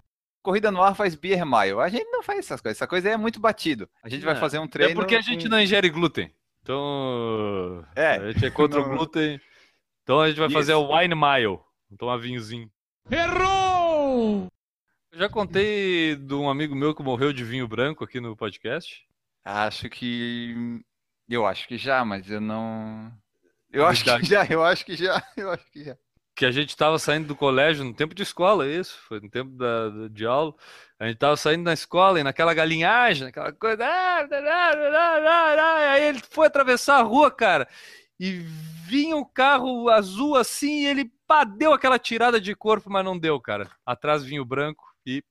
A: Corrida no ar faz beer mile. A gente não faz essas coisas. Essa coisa aí é muito batido. A gente vai
B: É.
A: fazer um treino.
B: É porque a gente
A: com-
B: não ingere glúten. Então,
A: É.
B: a gente é contra o
A: Não.
B: glúten. Então a gente vai fazer
A: Isso.
B: o wine mile. Tomar vinhozinho.
G: Errou!
B: Eu já contei de um amigo meu que morreu de vinho branco aqui no podcast.
A: Acho que. Eu acho que já, mas eu não. Eu acho que já, eu acho que já, *laughs* eu acho que já.
B: Que a gente tava saindo do colégio no tempo de escola, é isso. Foi no tempo da, da- de aula. A gente tava saindo na escola e naquela galinhagem, aquela coisa. ah, ah, ah, ah, ah, Aí ele foi atravessar a rua, cara. E vinha o carro azul assim, e ele pá, deu aquela tirada de corpo, mas não deu, cara. Atrás vinha o branco e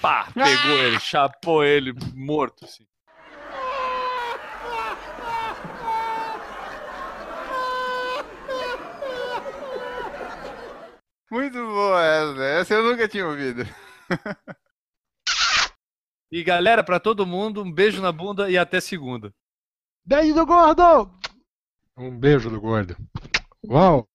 B: pá, pegou ele, chapou ele morto, assim.
A: Muito boa essa. Essa eu nunca tinha ouvido. *laughs*
B: E galera, pra todo mundo, um beijo na bunda e até segunda.
C: Beijo do gordo!
H: Um beijo do gordo. Uau!